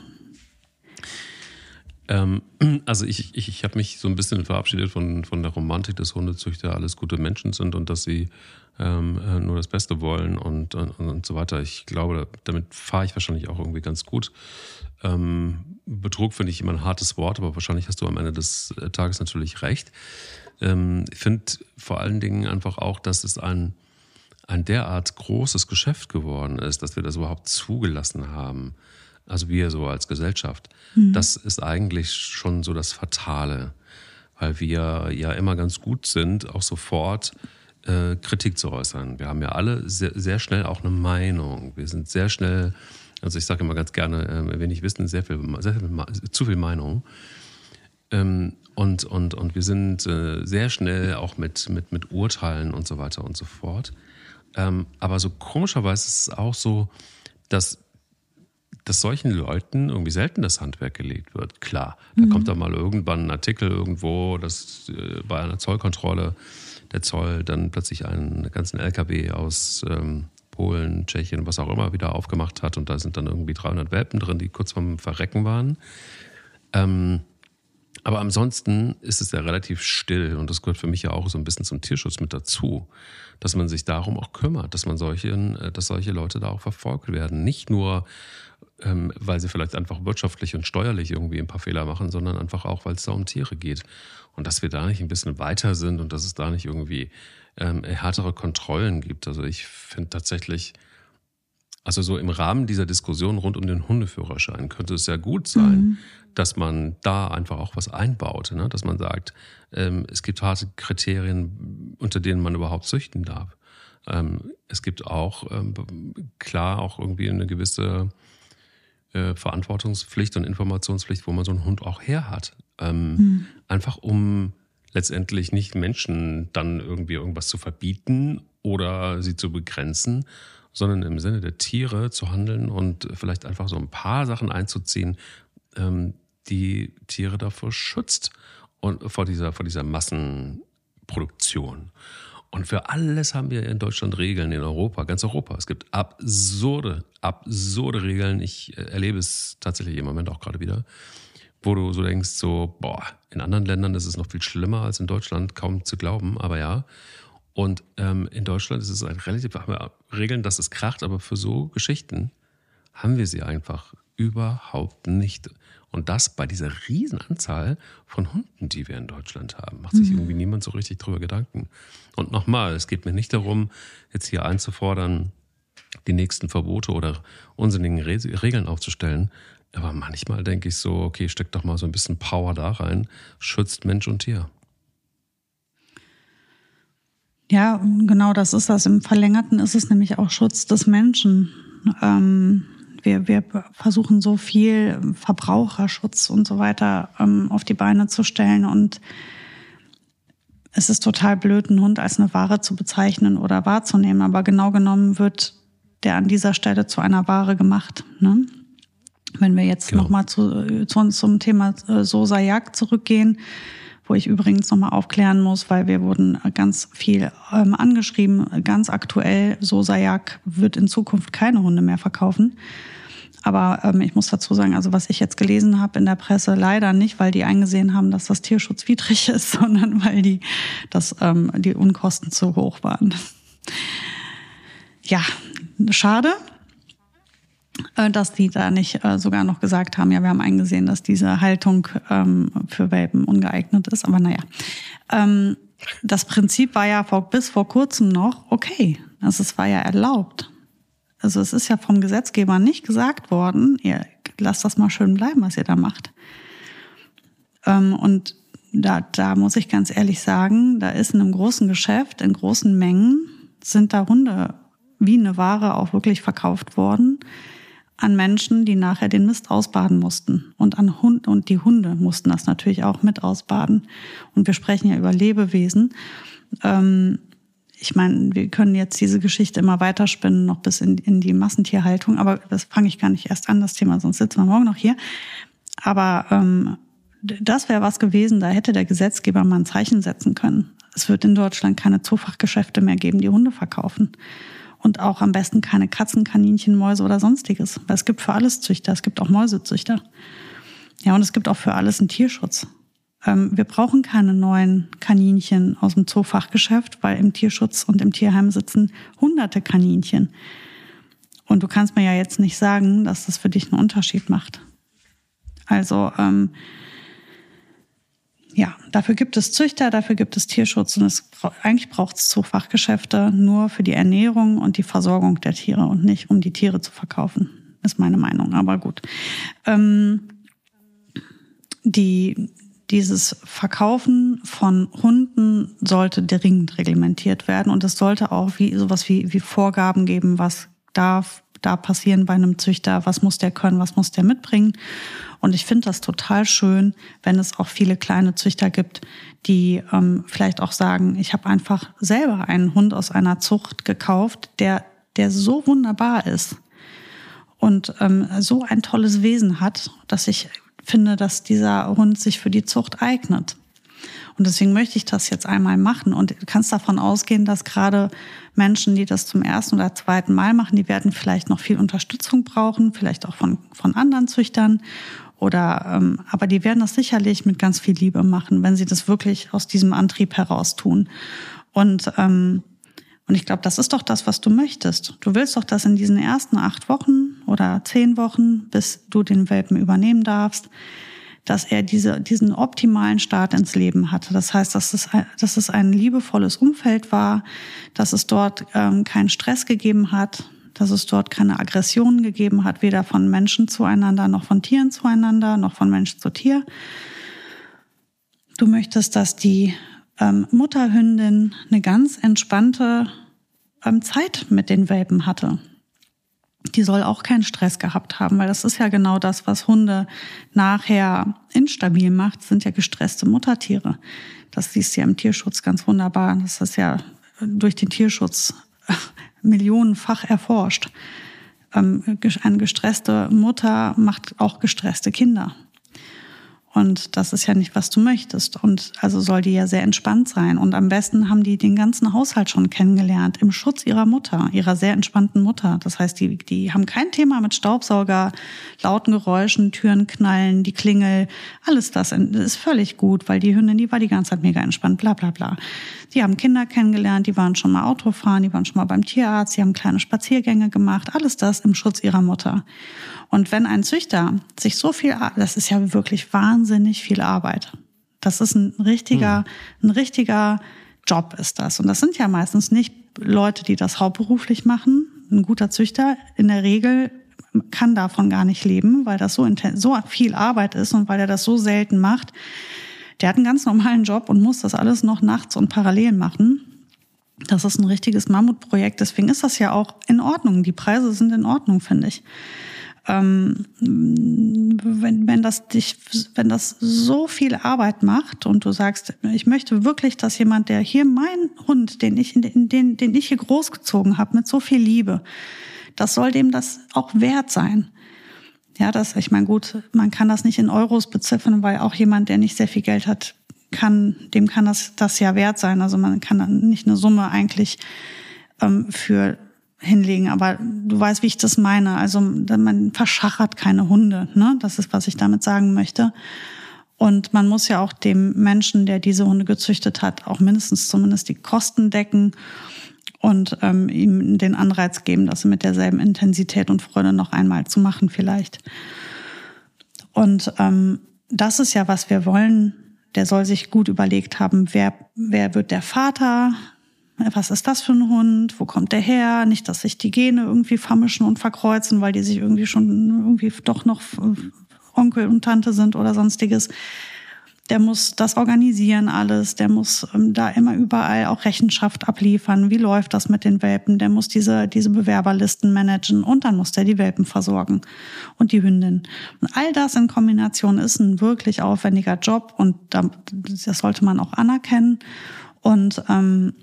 ähm, [clears throat] also ich, ich, ich habe mich so ein bisschen verabschiedet von, von der Romantik, dass Hundezüchter alles gute Menschen sind und dass sie ähm, äh, nur das Beste wollen und, und, und so weiter. Ich glaube, damit fahre ich wahrscheinlich auch irgendwie ganz gut. Ähm, Betrug finde ich immer ein hartes Wort, aber wahrscheinlich hast du am Ende des äh, Tages natürlich recht. Ähm, ich finde vor allen Dingen einfach auch, dass es ein, ein derart großes Geschäft geworden ist, dass wir das überhaupt zugelassen haben. Also wir so als Gesellschaft. Mhm. Das ist eigentlich schon so das Fatale, weil wir ja immer ganz gut sind, auch sofort äh, Kritik zu äußern. Wir haben ja alle sehr, sehr schnell auch eine Meinung. Wir sind sehr schnell, also ich sage immer ganz gerne, äh, wenig Wissen, sehr viel, sehr viel, zu viel Meinung. Ähm, und, und, und wir sind äh, sehr schnell auch mit, mit, mit Urteilen und so weiter und so fort. Ähm, aber so komischerweise ist es auch so, dass, dass solchen Leuten irgendwie selten das Handwerk gelegt wird. Klar, da mhm. kommt da mal irgendwann ein Artikel irgendwo, dass äh, bei einer Zollkontrolle der Zoll dann plötzlich einen ganzen LKW aus ähm, Polen, Tschechien, was auch immer wieder aufgemacht hat und da sind dann irgendwie 300 Welpen drin, die kurz vorm Verrecken waren. Ähm, aber ansonsten ist es ja relativ still und das gehört für mich ja auch so ein bisschen zum Tierschutz mit dazu, dass man sich darum auch kümmert, dass man solche, äh, dass solche Leute da auch verfolgt werden. Nicht nur, ähm, weil sie vielleicht einfach wirtschaftlich und steuerlich irgendwie ein paar Fehler machen, sondern einfach auch, weil es da um Tiere geht. Und dass wir da nicht ein bisschen weiter sind und dass es da nicht irgendwie ähm, härtere Kontrollen gibt. Also ich finde tatsächlich, also so im Rahmen dieser Diskussion rund um den Hundeführerschein könnte es ja gut sein, mhm. dass man da einfach auch was einbaut, ne? dass man sagt, ähm, es gibt harte Kriterien, unter denen man überhaupt züchten darf. Ähm, es gibt auch ähm, klar auch irgendwie eine gewisse äh, Verantwortungspflicht und Informationspflicht, wo man so einen Hund auch her hat. Ähm, mhm. Einfach um letztendlich nicht Menschen dann irgendwie irgendwas zu verbieten oder sie zu begrenzen, sondern im Sinne der Tiere zu handeln und vielleicht einfach so ein paar Sachen einzuziehen, ähm, die Tiere davor schützt und vor dieser, vor dieser Massenproduktion. Und für alles haben wir in Deutschland Regeln, in Europa, ganz Europa. Es gibt absurde, absurde Regeln. Ich äh, erlebe es tatsächlich im Moment auch gerade wieder, wo du so denkst, so, boah, in anderen Ländern ist es noch viel schlimmer als in Deutschland, kaum zu glauben, aber ja. Und ähm, in Deutschland ist es ein relativ, haben wir Regeln, dass es kracht, aber für so Geschichten haben wir sie einfach überhaupt nicht. Und das bei dieser Riesenanzahl von Hunden, die wir in Deutschland haben, macht sich mhm. irgendwie niemand so richtig drüber Gedanken. Und nochmal, es geht mir nicht darum, jetzt hier einzufordern, die nächsten Verbote oder unsinnigen Regeln aufzustellen. Aber manchmal denke ich so, okay, steck doch mal so ein bisschen Power da rein, schützt Mensch und Tier. Ja, genau das ist das. Im Verlängerten ist es nämlich auch Schutz des Menschen. Ähm, wir, wir versuchen so viel Verbraucherschutz und so weiter ähm, auf die Beine zu stellen und es ist total blöd, einen Hund als eine Ware zu bezeichnen oder wahrzunehmen, aber genau genommen wird der an dieser Stelle zu einer Ware gemacht. Ne? Wenn wir jetzt genau. nochmal zu, zu, zum Thema äh, Sosa Jagd zurückgehen, wo ich übrigens nochmal aufklären muss, weil wir wurden ganz viel ähm, angeschrieben, ganz aktuell, Sosajak wird in Zukunft keine Hunde mehr verkaufen. Aber ähm, ich muss dazu sagen, also was ich jetzt gelesen habe in der Presse, leider nicht, weil die eingesehen haben, dass das tierschutzwidrig ist, [laughs] sondern weil die, dass, ähm, die Unkosten zu hoch waren. Ja, schade. Äh, dass die da nicht äh, sogar noch gesagt haben, ja, wir haben eingesehen, dass diese Haltung ähm, für Welpen ungeeignet ist. Aber naja, ähm, das Prinzip war ja bis vor kurzem noch okay. Also es war ja erlaubt. Also es ist ja vom Gesetzgeber nicht gesagt worden, ihr lasst das mal schön bleiben, was ihr da macht. Ähm, und da, da muss ich ganz ehrlich sagen, da ist in einem großen Geschäft, in großen Mengen, sind da Hunde wie eine Ware auch wirklich verkauft worden an Menschen, die nachher den Mist ausbaden mussten. Und an Hund, und die Hunde mussten das natürlich auch mit ausbaden. Und wir sprechen ja über Lebewesen. Ähm, ich meine, wir können jetzt diese Geschichte immer weiterspinnen, noch bis in, in die Massentierhaltung, aber das fange ich gar nicht erst an, das Thema, sonst sitzen wir morgen noch hier. Aber ähm, das wäre was gewesen, da hätte der Gesetzgeber mal ein Zeichen setzen können. Es wird in Deutschland keine Zoofachgeschäfte mehr geben, die Hunde verkaufen und auch am besten keine Katzen, Kaninchen, Mäuse oder sonstiges. Weil es gibt für alles Züchter, es gibt auch Mäusezüchter. Ja, und es gibt auch für alles einen Tierschutz. Ähm, wir brauchen keine neuen Kaninchen aus dem Zoofachgeschäft, weil im Tierschutz und im Tierheim sitzen hunderte Kaninchen. Und du kannst mir ja jetzt nicht sagen, dass das für dich einen Unterschied macht. Also ähm, ja, dafür gibt es Züchter, dafür gibt es Tierschutz und es, eigentlich braucht es Zuchtfachgeschäfte nur für die Ernährung und die Versorgung der Tiere und nicht um die Tiere zu verkaufen. Ist meine Meinung, aber gut. Ähm, die, dieses Verkaufen von Hunden sollte dringend reglementiert werden und es sollte auch wie sowas wie, wie Vorgaben geben, was darf da passieren bei einem Züchter, was muss der können, was muss der mitbringen. Und ich finde das total schön, wenn es auch viele kleine Züchter gibt, die ähm, vielleicht auch sagen, ich habe einfach selber einen Hund aus einer Zucht gekauft, der, der so wunderbar ist und ähm, so ein tolles Wesen hat, dass ich finde, dass dieser Hund sich für die Zucht eignet. Und deswegen möchte ich das jetzt einmal machen. Und du kannst davon ausgehen, dass gerade Menschen, die das zum ersten oder zweiten Mal machen, die werden vielleicht noch viel Unterstützung brauchen, vielleicht auch von, von anderen Züchtern. Oder ähm, aber die werden das sicherlich mit ganz viel Liebe machen, wenn sie das wirklich aus diesem Antrieb heraus tun. Und ähm, und ich glaube, das ist doch das, was du möchtest. Du willst doch, dass in diesen ersten acht Wochen oder zehn Wochen, bis du den Welpen übernehmen darfst, dass er diese, diesen optimalen Start ins Leben hatte. Das heißt, dass es, dass es ein liebevolles Umfeld war, dass es dort ähm, keinen Stress gegeben hat, dass es dort keine Aggressionen gegeben hat, weder von Menschen zueinander, noch von Tieren zueinander, noch von Mensch zu Tier. Du möchtest, dass die ähm, Mutterhündin eine ganz entspannte ähm, Zeit mit den Welpen hatte die soll auch keinen Stress gehabt haben, weil das ist ja genau das, was Hunde nachher instabil macht, sind ja gestresste Muttertiere. Das siehst du ja im Tierschutz ganz wunderbar. Das ist ja durch den Tierschutz millionenfach erforscht. Ähm, eine gestresste Mutter macht auch gestresste Kinder. Und das ist ja nicht, was du möchtest. Und also soll die ja sehr entspannt sein. Und am besten haben die den ganzen Haushalt schon kennengelernt, im Schutz ihrer Mutter, ihrer sehr entspannten Mutter. Das heißt, die, die haben kein Thema mit Staubsauger, lauten Geräuschen, Türen knallen, die Klingel, alles das ist völlig gut, weil die Hündin, die war die ganze Zeit mega entspannt, bla bla bla. Die haben Kinder kennengelernt, die waren schon mal Autofahren, die waren schon mal beim Tierarzt, die haben kleine Spaziergänge gemacht, alles das im Schutz ihrer Mutter. Und wenn ein Züchter sich so viel, das ist ja wirklich wahnsinnig viel Arbeit. Das ist ein richtiger, hm. ein richtiger Job ist das. Und das sind ja meistens nicht Leute, die das hauptberuflich machen. Ein guter Züchter in der Regel kann davon gar nicht leben, weil das so, so viel Arbeit ist und weil er das so selten macht. Der hat einen ganz normalen Job und muss das alles noch nachts und parallel machen. Das ist ein richtiges Mammutprojekt. Deswegen ist das ja auch in Ordnung. Die Preise sind in Ordnung, finde ich ähm, wenn, wenn das dich, wenn das so viel Arbeit macht und du sagst, ich möchte wirklich, dass jemand, der hier mein Hund, den ich, in den, den ich hier großgezogen habe, mit so viel Liebe, das soll dem das auch wert sein. Ja, das, ich meine, gut, man kann das nicht in Euros beziffern, weil auch jemand, der nicht sehr viel Geld hat, kann, dem kann das, das ja wert sein. Also man kann dann nicht eine Summe eigentlich ähm, für hinlegen. Aber du weißt, wie ich das meine. Also man verschachert keine Hunde. Ne? Das ist, was ich damit sagen möchte. Und man muss ja auch dem Menschen, der diese Hunde gezüchtet hat, auch mindestens zumindest die Kosten decken und ähm, ihm den Anreiz geben, das mit derselben Intensität und Freude noch einmal zu machen vielleicht. Und ähm, das ist ja, was wir wollen. Der soll sich gut überlegt haben, wer, wer wird der Vater, was ist das für ein Hund, wo kommt der her, nicht, dass sich die Gene irgendwie vermischen und verkreuzen, weil die sich irgendwie schon irgendwie doch noch Onkel und Tante sind oder sonstiges. Der muss das organisieren alles, der muss ähm, da immer überall auch Rechenschaft abliefern. Wie läuft das mit den Welpen? Der muss diese, diese Bewerberlisten managen und dann muss der die Welpen versorgen und die Hündin. Und all das in Kombination ist ein wirklich aufwendiger Job und das sollte man auch anerkennen. Und ähm,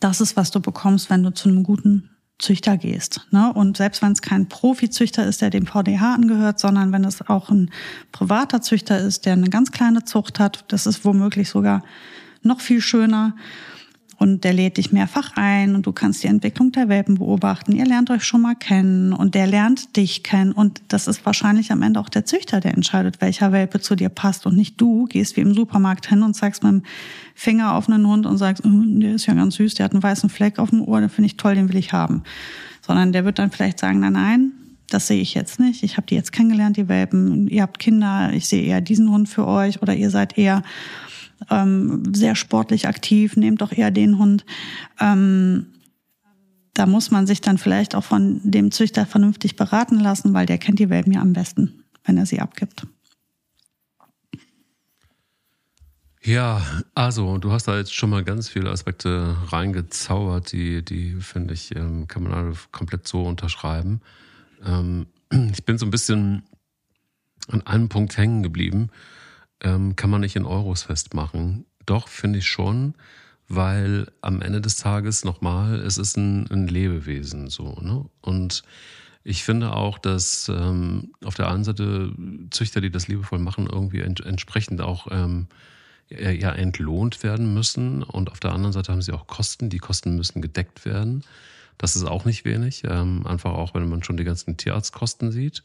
das ist, was du bekommst, wenn du zu einem guten Züchter gehst. Ne? Und selbst wenn es kein Profizüchter ist, der dem VDH angehört, sondern wenn es auch ein privater Züchter ist, der eine ganz kleine Zucht hat, das ist womöglich sogar noch viel schöner und der lädt dich mehrfach ein und du kannst die Entwicklung der Welpen beobachten. Ihr lernt euch schon mal kennen und der lernt dich kennen und das ist wahrscheinlich am Ende auch der Züchter, der entscheidet, welcher Welpe zu dir passt und nicht du gehst wie im Supermarkt hin und zeigst mit dem Finger auf einen Hund und sagst, mm, der ist ja ganz süß, der hat einen weißen Fleck auf dem Ohr, den finde ich toll, den will ich haben. Sondern der wird dann vielleicht sagen, nein, nein, das sehe ich jetzt nicht. Ich habe die jetzt kennengelernt, die Welpen. Ihr habt Kinder, ich sehe eher diesen Hund für euch oder ihr seid eher ähm, sehr sportlich aktiv, nehmt doch eher den Hund. Ähm, da muss man sich dann vielleicht auch von dem Züchter vernünftig beraten lassen, weil der kennt die Welpen ja am besten, wenn er sie abgibt. Ja, also du hast da jetzt schon mal ganz viele Aspekte reingezaubert, die, die finde ich, ähm, kann man alle komplett so unterschreiben. Ähm, [clears throat] ich bin so ein bisschen an einem Punkt hängen geblieben. Ähm, kann man nicht in Euros festmachen. Doch, finde ich schon, weil am Ende des Tages nochmal, es ist ein, ein Lebewesen so. Ne? Und ich finde auch, dass ähm, auf der einen Seite Züchter, die das liebevoll machen, irgendwie ent entsprechend auch ähm, ja, entlohnt werden müssen. Und auf der anderen Seite haben sie auch Kosten. Die Kosten müssen gedeckt werden. Das ist auch nicht wenig. Ähm, einfach auch, wenn man schon die ganzen Tierarztkosten sieht.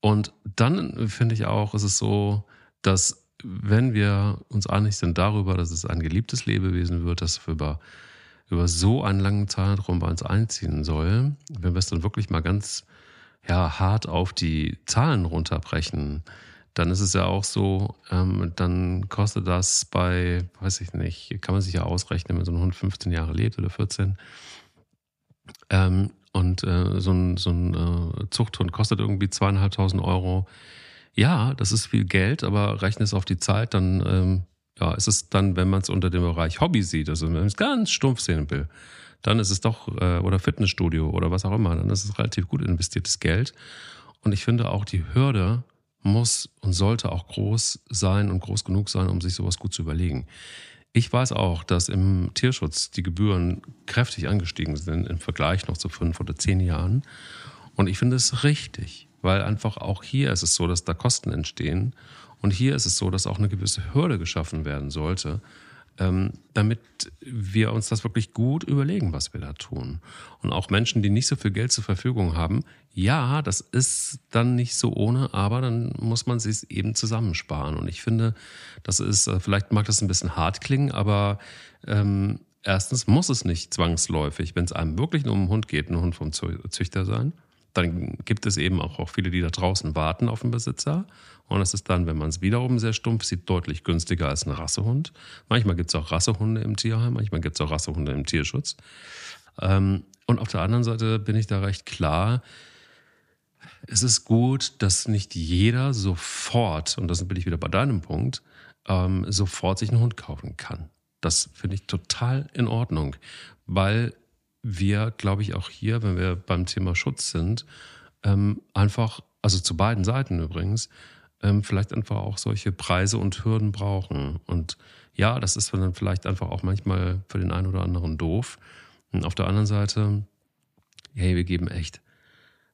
Und dann finde ich auch, ist es so, dass wenn wir uns einig sind darüber, dass es ein geliebtes Lebewesen wird, das über, über so einen langen Zeitraum bei uns einziehen soll, wenn wir es dann wirklich mal ganz ja, hart auf die Zahlen runterbrechen, dann ist es ja auch so, ähm, dann kostet das bei, weiß ich nicht, kann man sich ja ausrechnen, wenn so ein Hund 15 Jahre lebt oder 14. Ähm, und äh, so ein, so ein äh, Zuchthund kostet irgendwie zweieinhalbtausend Euro. Ja, das ist viel Geld, aber rechne es auf die Zeit, dann ähm, ja, ist es dann, wenn man es unter dem Bereich Hobby sieht, also wenn man es ganz stumpf sehen will, dann ist es doch, äh, oder Fitnessstudio oder was auch immer, dann ist es relativ gut investiertes Geld. Und ich finde auch die Hürde, muss und sollte auch groß sein und groß genug sein, um sich sowas gut zu überlegen. Ich weiß auch, dass im Tierschutz die Gebühren kräftig angestiegen sind im Vergleich noch zu fünf oder zehn Jahren. Und ich finde es richtig, weil einfach auch hier ist es so, dass da Kosten entstehen. Und hier ist es so, dass auch eine gewisse Hürde geschaffen werden sollte, ähm, damit wir uns das wirklich gut überlegen, was wir da tun. Und auch Menschen, die nicht so viel Geld zur Verfügung haben, ja, das ist dann nicht so ohne, aber dann muss man sich eben zusammensparen. Und ich finde, das ist, äh, vielleicht mag das ein bisschen hart klingen, aber ähm, erstens muss es nicht zwangsläufig, wenn es einem wirklich nur um einen Hund geht, ein Hund vom Züchter sein. Dann gibt es eben auch, auch viele, die da draußen warten auf den Besitzer und das ist dann, wenn man es wiederum sehr stumpf sieht, deutlich günstiger als ein Rassehund. Manchmal gibt es auch Rassehunde im Tierheim, manchmal gibt es auch Rassehunde im Tierschutz. Ähm, und auf der anderen Seite bin ich da recht klar. Es ist gut, dass nicht jeder sofort, und das bin ich wieder bei deinem Punkt, ähm, sofort sich einen Hund kaufen kann. Das finde ich total in Ordnung, weil wir, glaube ich, auch hier, wenn wir beim Thema Schutz sind, ähm, einfach, also zu beiden Seiten übrigens, ähm, vielleicht einfach auch solche Preise und Hürden brauchen. Und ja, das ist dann vielleicht einfach auch manchmal für den einen oder anderen doof. Und auf der anderen Seite, hey, wir geben echt.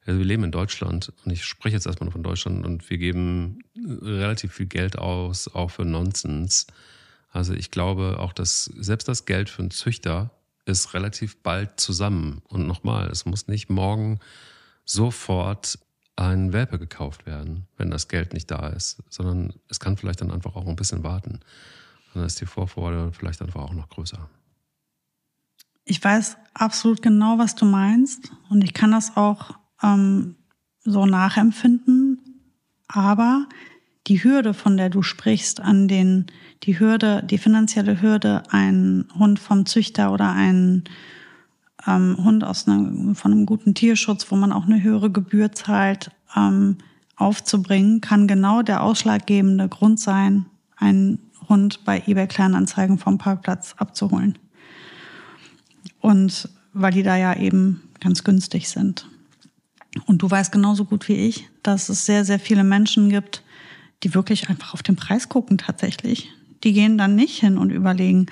Also wir leben in Deutschland und ich spreche jetzt erstmal nur von Deutschland und wir geben relativ viel Geld aus, auch für Nonsens. Also ich glaube auch, dass selbst das Geld für einen Züchter ist relativ bald zusammen. Und nochmal, es muss nicht morgen sofort ein Welpe gekauft werden, wenn das Geld nicht da ist, sondern es kann vielleicht dann einfach auch ein bisschen warten. Und dann ist die Vorfreude vielleicht einfach auch noch größer. Ich weiß absolut genau, was du meinst und ich kann das auch ähm, so nachempfinden, aber die Hürde, von der du sprichst, an den, die Hürde, die finanzielle Hürde, einen Hund vom Züchter oder einen ähm, Hund aus einem, von einem guten Tierschutz, wo man auch eine höhere Gebühr zahlt, ähm, aufzubringen, kann genau der ausschlaggebende Grund sein, einen Hund bei eBay Kleinanzeigen vom Parkplatz abzuholen. Und weil die da ja eben ganz günstig sind. Und du weißt genauso gut wie ich, dass es sehr, sehr viele Menschen gibt, die wirklich einfach auf den Preis gucken tatsächlich. Die gehen dann nicht hin und überlegen,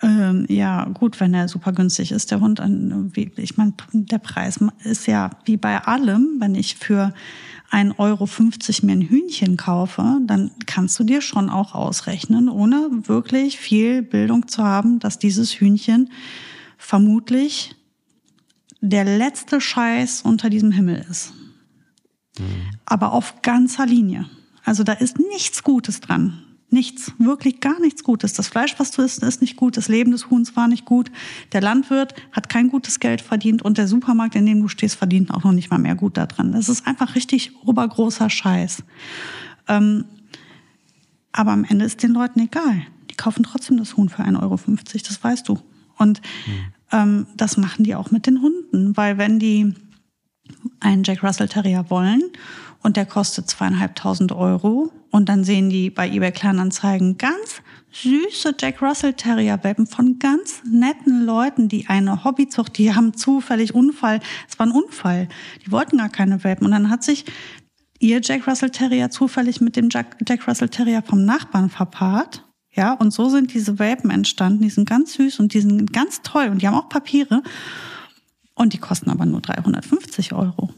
ähm, ja, gut, wenn er super günstig ist, der Hund. Wie, ich meine, der Preis ist ja wie bei allem, wenn ich für 1,50 Euro mir ein Hühnchen kaufe, dann kannst du dir schon auch ausrechnen, ohne wirklich viel Bildung zu haben, dass dieses Hühnchen vermutlich der letzte Scheiß unter diesem Himmel ist. Mhm. Aber auf ganzer Linie. Also da ist nichts Gutes dran. Nichts, wirklich gar nichts Gutes. Das Fleisch, was du isst, ist nicht gut. Das Leben des Huhns war nicht gut. Der Landwirt hat kein gutes Geld verdient und der Supermarkt, in dem du stehst, verdient auch noch nicht mal mehr gut daran. Das ist einfach richtig obergroßer Scheiß. Ähm, aber am Ende ist den Leuten egal. Die kaufen trotzdem das Huhn für 1,50 Euro, das weißt du. Und ähm, das machen die auch mit den Hunden, weil wenn die einen Jack Russell Terrier wollen und der kostet zweieinhalbtausend Euro und dann sehen die bei eBay Kleinanzeigen ganz süße Jack Russell Terrier Welpen von ganz netten Leuten, die eine Hobbyzucht, die haben zufällig Unfall, es war ein Unfall, die wollten gar keine Welpen und dann hat sich ihr Jack Russell Terrier zufällig mit dem Jack, Jack Russell Terrier vom Nachbarn verpaart. Ja, und so sind diese Welpen entstanden. Die sind ganz süß und die sind ganz toll und die haben auch Papiere. Und die kosten aber nur 350 Euro.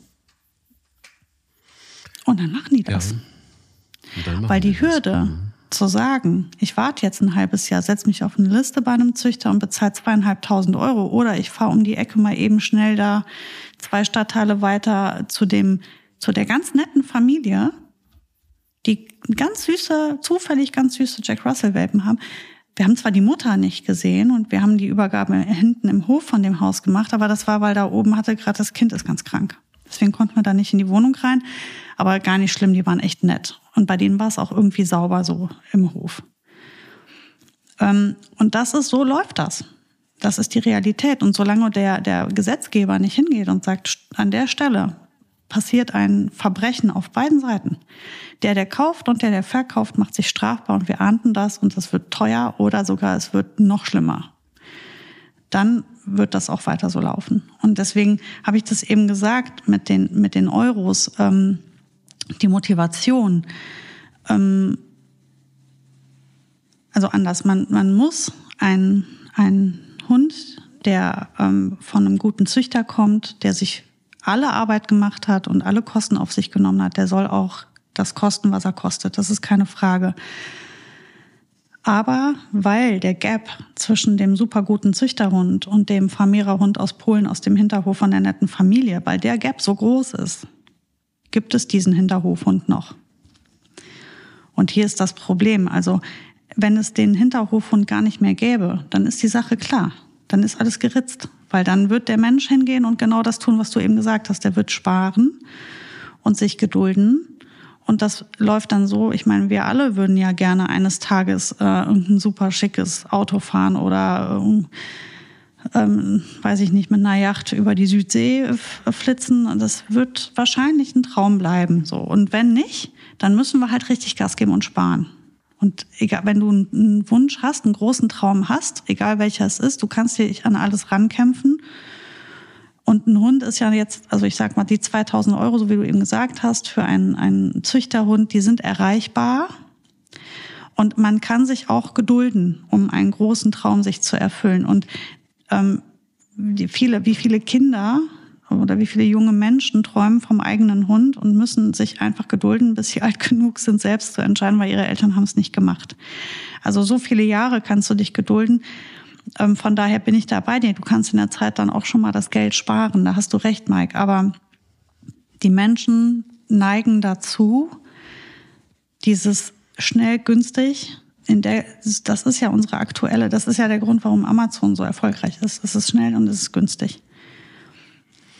Und dann machen die das. Ja. Machen Weil die, die Hürde das. Mhm. zu sagen, ich warte jetzt ein halbes Jahr, setze mich auf eine Liste bei einem Züchter und bezahle zweieinhalbtausend Euro oder ich fahre um die Ecke mal eben schnell da zwei Stadtteile weiter zu dem, zu der ganz netten Familie, die ganz süße, zufällig ganz süße Jack Russell Welpen haben. Wir haben zwar die Mutter nicht gesehen und wir haben die Übergabe hinten im Hof von dem Haus gemacht, aber das war, weil da oben hatte gerade das Kind ist ganz krank. Deswegen konnten wir da nicht in die Wohnung rein. Aber gar nicht schlimm, die waren echt nett. Und bei denen war es auch irgendwie sauber so im Hof. Ähm, und das ist, so läuft das. Das ist die Realität. Und solange der, der Gesetzgeber nicht hingeht und sagt, an der Stelle passiert ein Verbrechen auf beiden Seiten. Der, der kauft und der, der verkauft, macht sich strafbar und wir ahnten das und das wird teuer oder sogar es wird noch schlimmer. Dann wird das auch weiter so laufen. Und deswegen habe ich das eben gesagt mit den, mit den Euros, ähm, die Motivation. Ähm, also anders, man, man muss ein, ein Hund, der ähm, von einem guten Züchter kommt, der sich alle Arbeit gemacht hat und alle Kosten auf sich genommen hat, der soll auch das kosten, was er kostet. Das ist keine Frage. Aber weil der Gap zwischen dem superguten Züchterhund und dem Vermehrerhund aus Polen aus dem Hinterhof von der netten Familie, weil der Gap so groß ist, gibt es diesen Hinterhofhund noch. Und hier ist das Problem. Also, wenn es den Hinterhofhund gar nicht mehr gäbe, dann ist die Sache klar. Dann ist alles geritzt. Weil dann wird der Mensch hingehen und genau das tun, was du eben gesagt hast. Der wird sparen und sich gedulden und das läuft dann so, ich meine, wir alle würden ja gerne eines Tages äh, irgendein super schickes Auto fahren oder äh, ähm, weiß ich nicht, mit einer Yacht über die Südsee flitzen. Das wird wahrscheinlich ein Traum bleiben. So. Und wenn nicht, dann müssen wir halt richtig Gas geben und sparen. Und egal, wenn du einen Wunsch hast, einen großen Traum hast, egal welcher es ist, du kannst dich an alles rankämpfen und ein Hund ist ja jetzt, also ich sag mal, die 2000 Euro, so wie du eben gesagt hast, für einen, einen Züchterhund, die sind erreichbar. Und man kann sich auch gedulden, um einen großen Traum sich zu erfüllen. Und ähm, wie viele, wie viele Kinder oder wie viele junge Menschen träumen vom eigenen Hund und müssen sich einfach gedulden, bis sie [laughs] alt genug sind, selbst zu entscheiden, weil ihre Eltern haben es nicht gemacht. Also so viele Jahre kannst du dich gedulden. Ähm, von daher bin ich da bei dir. Du kannst in der Zeit dann auch schon mal das Geld sparen. Da hast du recht, Mike. Aber die Menschen neigen dazu, dieses schnell günstig, in der, das ist ja unsere aktuelle, das ist ja der Grund, warum Amazon so erfolgreich ist. Es ist schnell und es ist günstig.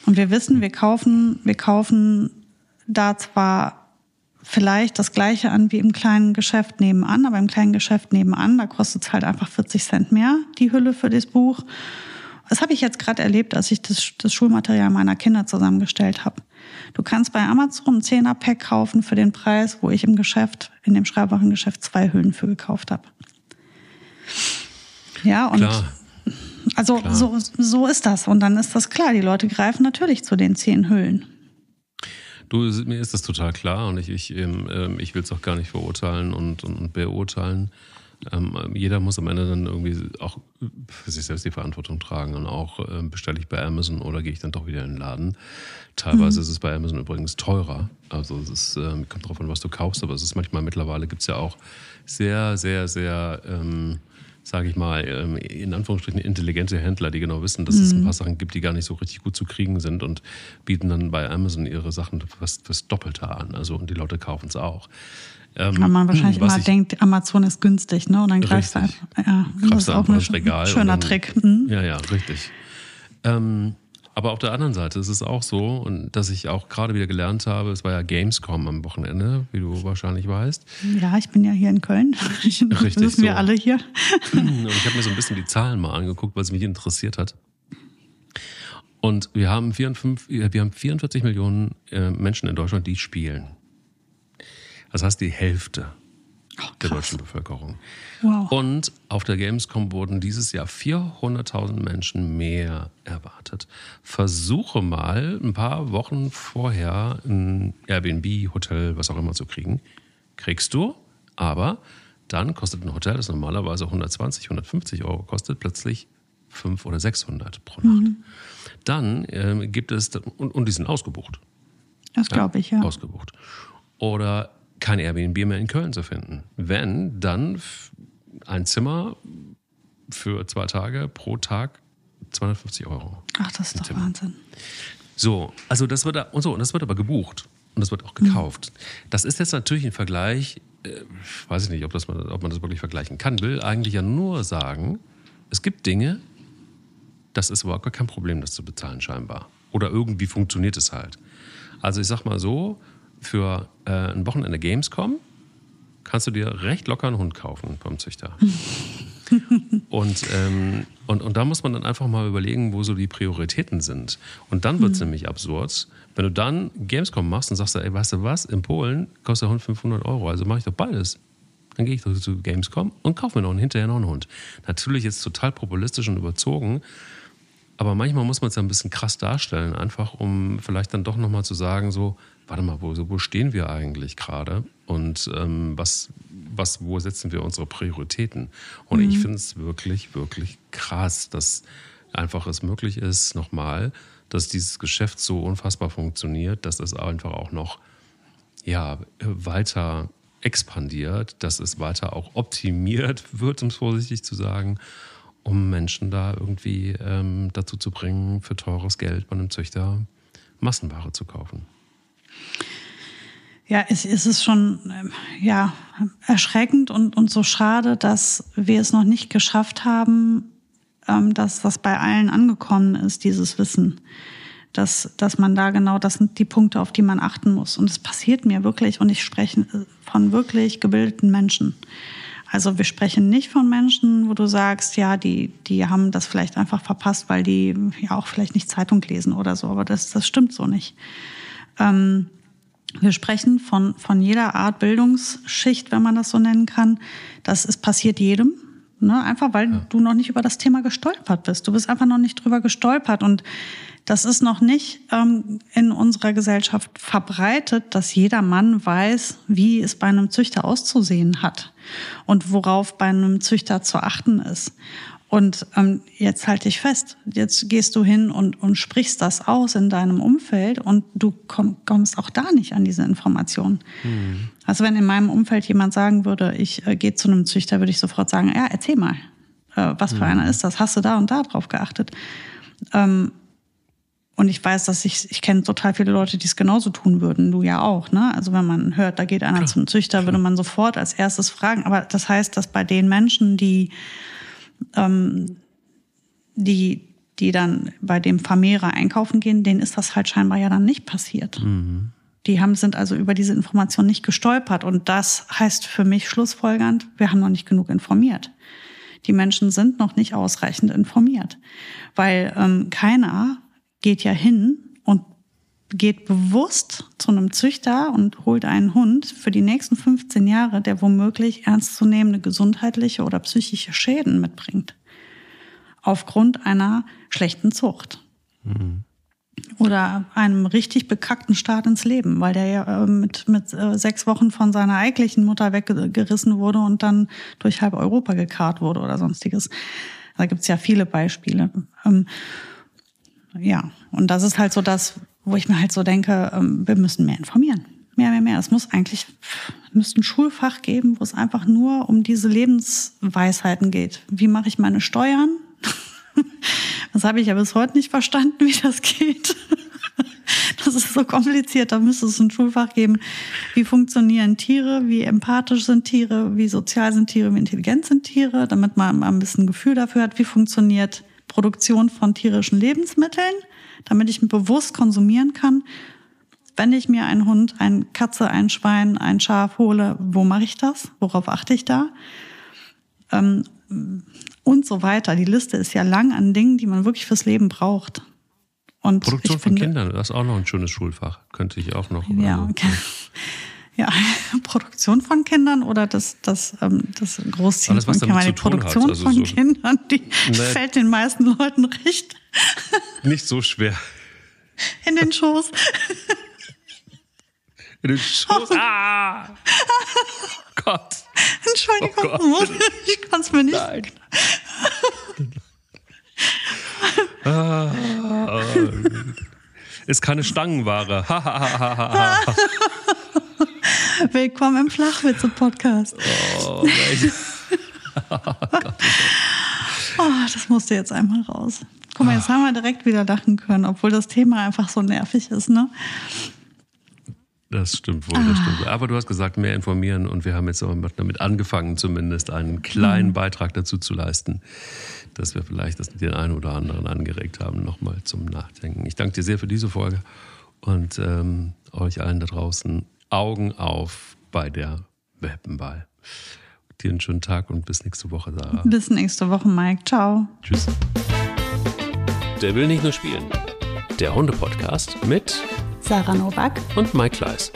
Und wir wissen, wir kaufen, wir kaufen da zwar vielleicht das gleiche an wie im kleinen Geschäft nebenan, aber im kleinen Geschäft nebenan, da kostet es halt einfach 40 Cent mehr, die Hülle für das Buch. Das habe ich jetzt gerade erlebt, als ich das, das Schulmaterial meiner Kinder zusammengestellt habe. Du kannst bei Amazon ein 10er Pack kaufen für den Preis, wo ich im Geschäft, in dem Schreibwarengeschäft zwei Hüllen für gekauft habe. Ja, und klar. also klar. So, so ist das. Und dann ist das klar, die Leute greifen natürlich zu den zehn Hüllen. Du, mir ist das total klar und ich, ich, ähm, ich will es auch gar nicht verurteilen und, und, und beurteilen. Ähm, jeder muss am Ende dann irgendwie auch für sich selbst die Verantwortung tragen und auch äh, bestelle ich bei Amazon oder gehe ich dann doch wieder in den Laden. Teilweise mhm. ist es bei Amazon übrigens teurer. Also es ist, äh, kommt drauf an, was du kaufst, aber es ist manchmal mittlerweile gibt es ja auch sehr, sehr, sehr, ähm, sage ich mal, ähm, in Anführungsstrichen intelligente Händler, die genau wissen, dass mhm. es ein paar Sachen gibt, die gar nicht so richtig gut zu kriegen sind und bieten dann bei Amazon ihre Sachen fürs, fürs Doppelte an. Also und die Leute kaufen es auch. Ähm, Weil man wahrscheinlich immer ich, denkt, Amazon ist günstig, ne? Und dann greifst du einfach. Ja, das ist auch ein Regal schöner dann, Trick. Mhm. Ja, ja, richtig. Ähm, aber auf der anderen Seite ist es auch so, und dass ich auch gerade wieder gelernt habe, es war ja Gamescom am Wochenende, wie du wahrscheinlich weißt. Ja, ich bin ja hier in Köln. [laughs] Richtig. Das wissen so. wir alle hier. Und ich habe mir so ein bisschen die Zahlen mal angeguckt, weil es mich interessiert hat. Und wir haben 44, wir haben 44 Millionen äh, Menschen in Deutschland, die spielen. Das heißt, die Hälfte oh, der deutschen Bevölkerung. Wow. Und auf der Gamescom wurden dieses Jahr 400.000 Menschen mehr erwartet. Versuche mal ein paar Wochen vorher ein Airbnb, Hotel, was auch immer zu kriegen. Kriegst du, aber dann kostet ein Hotel, das normalerweise 120, 150 Euro kostet, plötzlich 500 oder 600 pro Nacht. Mhm. Dann äh, gibt es, und, und die sind ausgebucht. Das glaube ich, ja. Ausgebucht. Oder kein Airbnb mehr in Köln zu finden. Wenn, dann ein Zimmer für zwei Tage pro Tag 250 Euro. Ach, das ist doch Zimmer. Wahnsinn. So, also das wird und so, und das wird aber gebucht und das wird auch gekauft. Mhm. Das ist jetzt natürlich ein Vergleich, äh, weiß ich nicht, ob, das man, ob man das wirklich vergleichen kann, will eigentlich ja nur sagen, es gibt Dinge, das ist überhaupt gar kein Problem, das zu bezahlen scheinbar. Oder irgendwie funktioniert es halt. Also ich sag mal so, für äh, ein Wochenende Gamescom kannst du dir recht locker einen Hund kaufen vom Züchter. [laughs] und, ähm, und, und da muss man dann einfach mal überlegen, wo so die Prioritäten sind. Und dann wird es mhm. nämlich absurd, wenn du dann Gamescom machst und sagst, ey, weißt du was, in Polen kostet der Hund 500 Euro, also mache ich doch beides. Dann gehe ich doch zu Gamescom und kaufe mir noch einen, hinterher noch einen Hund. Natürlich jetzt total populistisch und überzogen, aber manchmal muss man es ja ein bisschen krass darstellen, einfach um vielleicht dann doch nochmal zu sagen, so, warte mal, wo, wo stehen wir eigentlich gerade und ähm, was, was, wo setzen wir unsere Prioritäten? Und mhm. ich finde es wirklich, wirklich krass, dass einfach es möglich ist, nochmal, dass dieses Geschäft so unfassbar funktioniert, dass es einfach auch noch ja, weiter expandiert, dass es weiter auch optimiert [laughs] wird, um es vorsichtig zu sagen, um Menschen da irgendwie ähm, dazu zu bringen, für teures Geld bei einem Züchter Massenware zu kaufen. Ja, es, ist schon ähm, ja, erschreckend und, und so schade, dass wir es noch nicht geschafft haben, ähm, dass das bei allen angekommen ist, dieses Wissen. Dass, dass man da genau, das sind die Punkte, auf die man achten muss. Und es passiert mir wirklich, und ich spreche äh, von wirklich gebildeten Menschen. Also wir sprechen nicht von Menschen, wo du sagst, ja, die, die haben das vielleicht einfach verpasst, weil die ja auch vielleicht nicht Zeitung lesen oder so, aber das, das stimmt so nicht. Ähm, wir sprechen von, von jeder Art Bildungsschicht, wenn man das so nennen kann. Das ist passiert jedem. Ne? Einfach weil ja. du noch nicht über das Thema gestolpert bist. Du bist einfach noch nicht drüber gestolpert. Und das ist noch nicht ähm, in unserer Gesellschaft verbreitet, dass jeder Mann weiß, wie es bei einem Züchter auszusehen hat und worauf bei einem Züchter zu achten ist. Und ähm, jetzt halte ich fest, jetzt gehst du hin und, und sprichst das aus in deinem Umfeld und du komm, kommst auch da nicht an diese Informationen. Mhm. Also wenn in meinem Umfeld jemand sagen würde, ich äh, gehe zu einem Züchter, würde ich sofort sagen, ja, erzähl mal, äh, was für mhm. einer ist das? Hast du da und da drauf geachtet? Ähm, und ich weiß, dass ich, ich kenne total viele Leute, die es genauso tun würden. Du ja auch, ne? Also wenn man hört, da geht einer Klar. zum Züchter, würde man sofort als erstes fragen. Aber das heißt, dass bei den Menschen, die ähm, die, die dann bei dem Vermehrer einkaufen gehen, denen ist das halt scheinbar ja dann nicht passiert. Mhm. Die haben, sind also über diese Information nicht gestolpert. Und das heißt für mich schlussfolgernd, wir haben noch nicht genug informiert. Die Menschen sind noch nicht ausreichend informiert. Weil ähm, keiner geht ja hin geht bewusst zu einem Züchter und holt einen Hund für die nächsten 15 Jahre, der womöglich ernstzunehmende gesundheitliche oder psychische Schäden mitbringt. Aufgrund einer schlechten Zucht. Mhm. Oder einem richtig bekackten Start ins Leben, weil der ja äh, mit, mit äh, sechs Wochen von seiner eigentlichen Mutter weggerissen wurde und dann durch halb Europa gekarrt wurde oder sonstiges. Da gibt's ja viele Beispiele. Ähm, ja, und das ist halt so das, wo ich mir halt so denke, ähm, wir müssen mehr informieren. Mehr, mehr, mehr. Es muss eigentlich, müsste ein Schulfach geben, wo es einfach nur um diese Lebensweisheiten geht. Wie mache ich meine Steuern? [laughs] Das habe ich ja bis heute nicht verstanden, wie das geht. [laughs] Das ist so kompliziert. Da müsste es ein Schulfach geben. Wie funktionieren Tiere? Wie empathisch sind Tiere? Wie sozial sind Tiere? Wie intelligent sind Tiere? Damit man mal ein bisschen Gefühl dafür hat, wie funktioniert Produktion von tierischen Lebensmitteln, damit ich bewusst konsumieren kann. Wenn ich mir einen Hund, eine Katze, ein Schwein, ein Schaf hole, wo mache ich das? Worauf achte ich da? Ähm, und so weiter. Die Liste ist ja lang an Dingen, die man wirklich fürs Leben braucht. Und Produktion von finde, Kindern, das ist auch noch ein schönes Schulfach. Könnte ich auch noch. Ja, so. okay. Ja, [laughs] Produktion von Kindern oder das, das, ähm, das Großziehen Alles, von Kindern. Die Produktion also von so Kindern, die nee. [laughs] fällt den meisten Leuten recht. [laughs] Nicht so schwer. In den Schoß. In den Schoß. Ah! Gott. Entschuldigung, oh Gott. ich kann es mir nicht. Nein. ah, ist keine Stangenware. [laughs] Willkommen im Flachwitze-Podcast. Oh, [laughs] oh, das musste jetzt einmal raus. Guck mal, jetzt haben wir direkt wieder lachen können, obwohl das Thema einfach so nervig ist, ne? Das stimmt wohl, das stimmt. Aber du hast gesagt, mehr informieren und wir haben jetzt auch damit angefangen, zumindest einen kleinen mhm. Beitrag dazu zu leisten, dass wir vielleicht das den einen oder anderen angeregt haben, nochmal zum Nachdenken. Ich danke dir sehr für diese Folge und ähm, euch allen da draußen Augen auf bei der Welpenball. Dir einen schönen Tag und bis nächste Woche, Sarah. Bis nächste Woche, Mike. Ciao. Tschüss. Der will nicht nur spielen. Der Hunde-Podcast mit Sarah Novak und Mike Kleiss.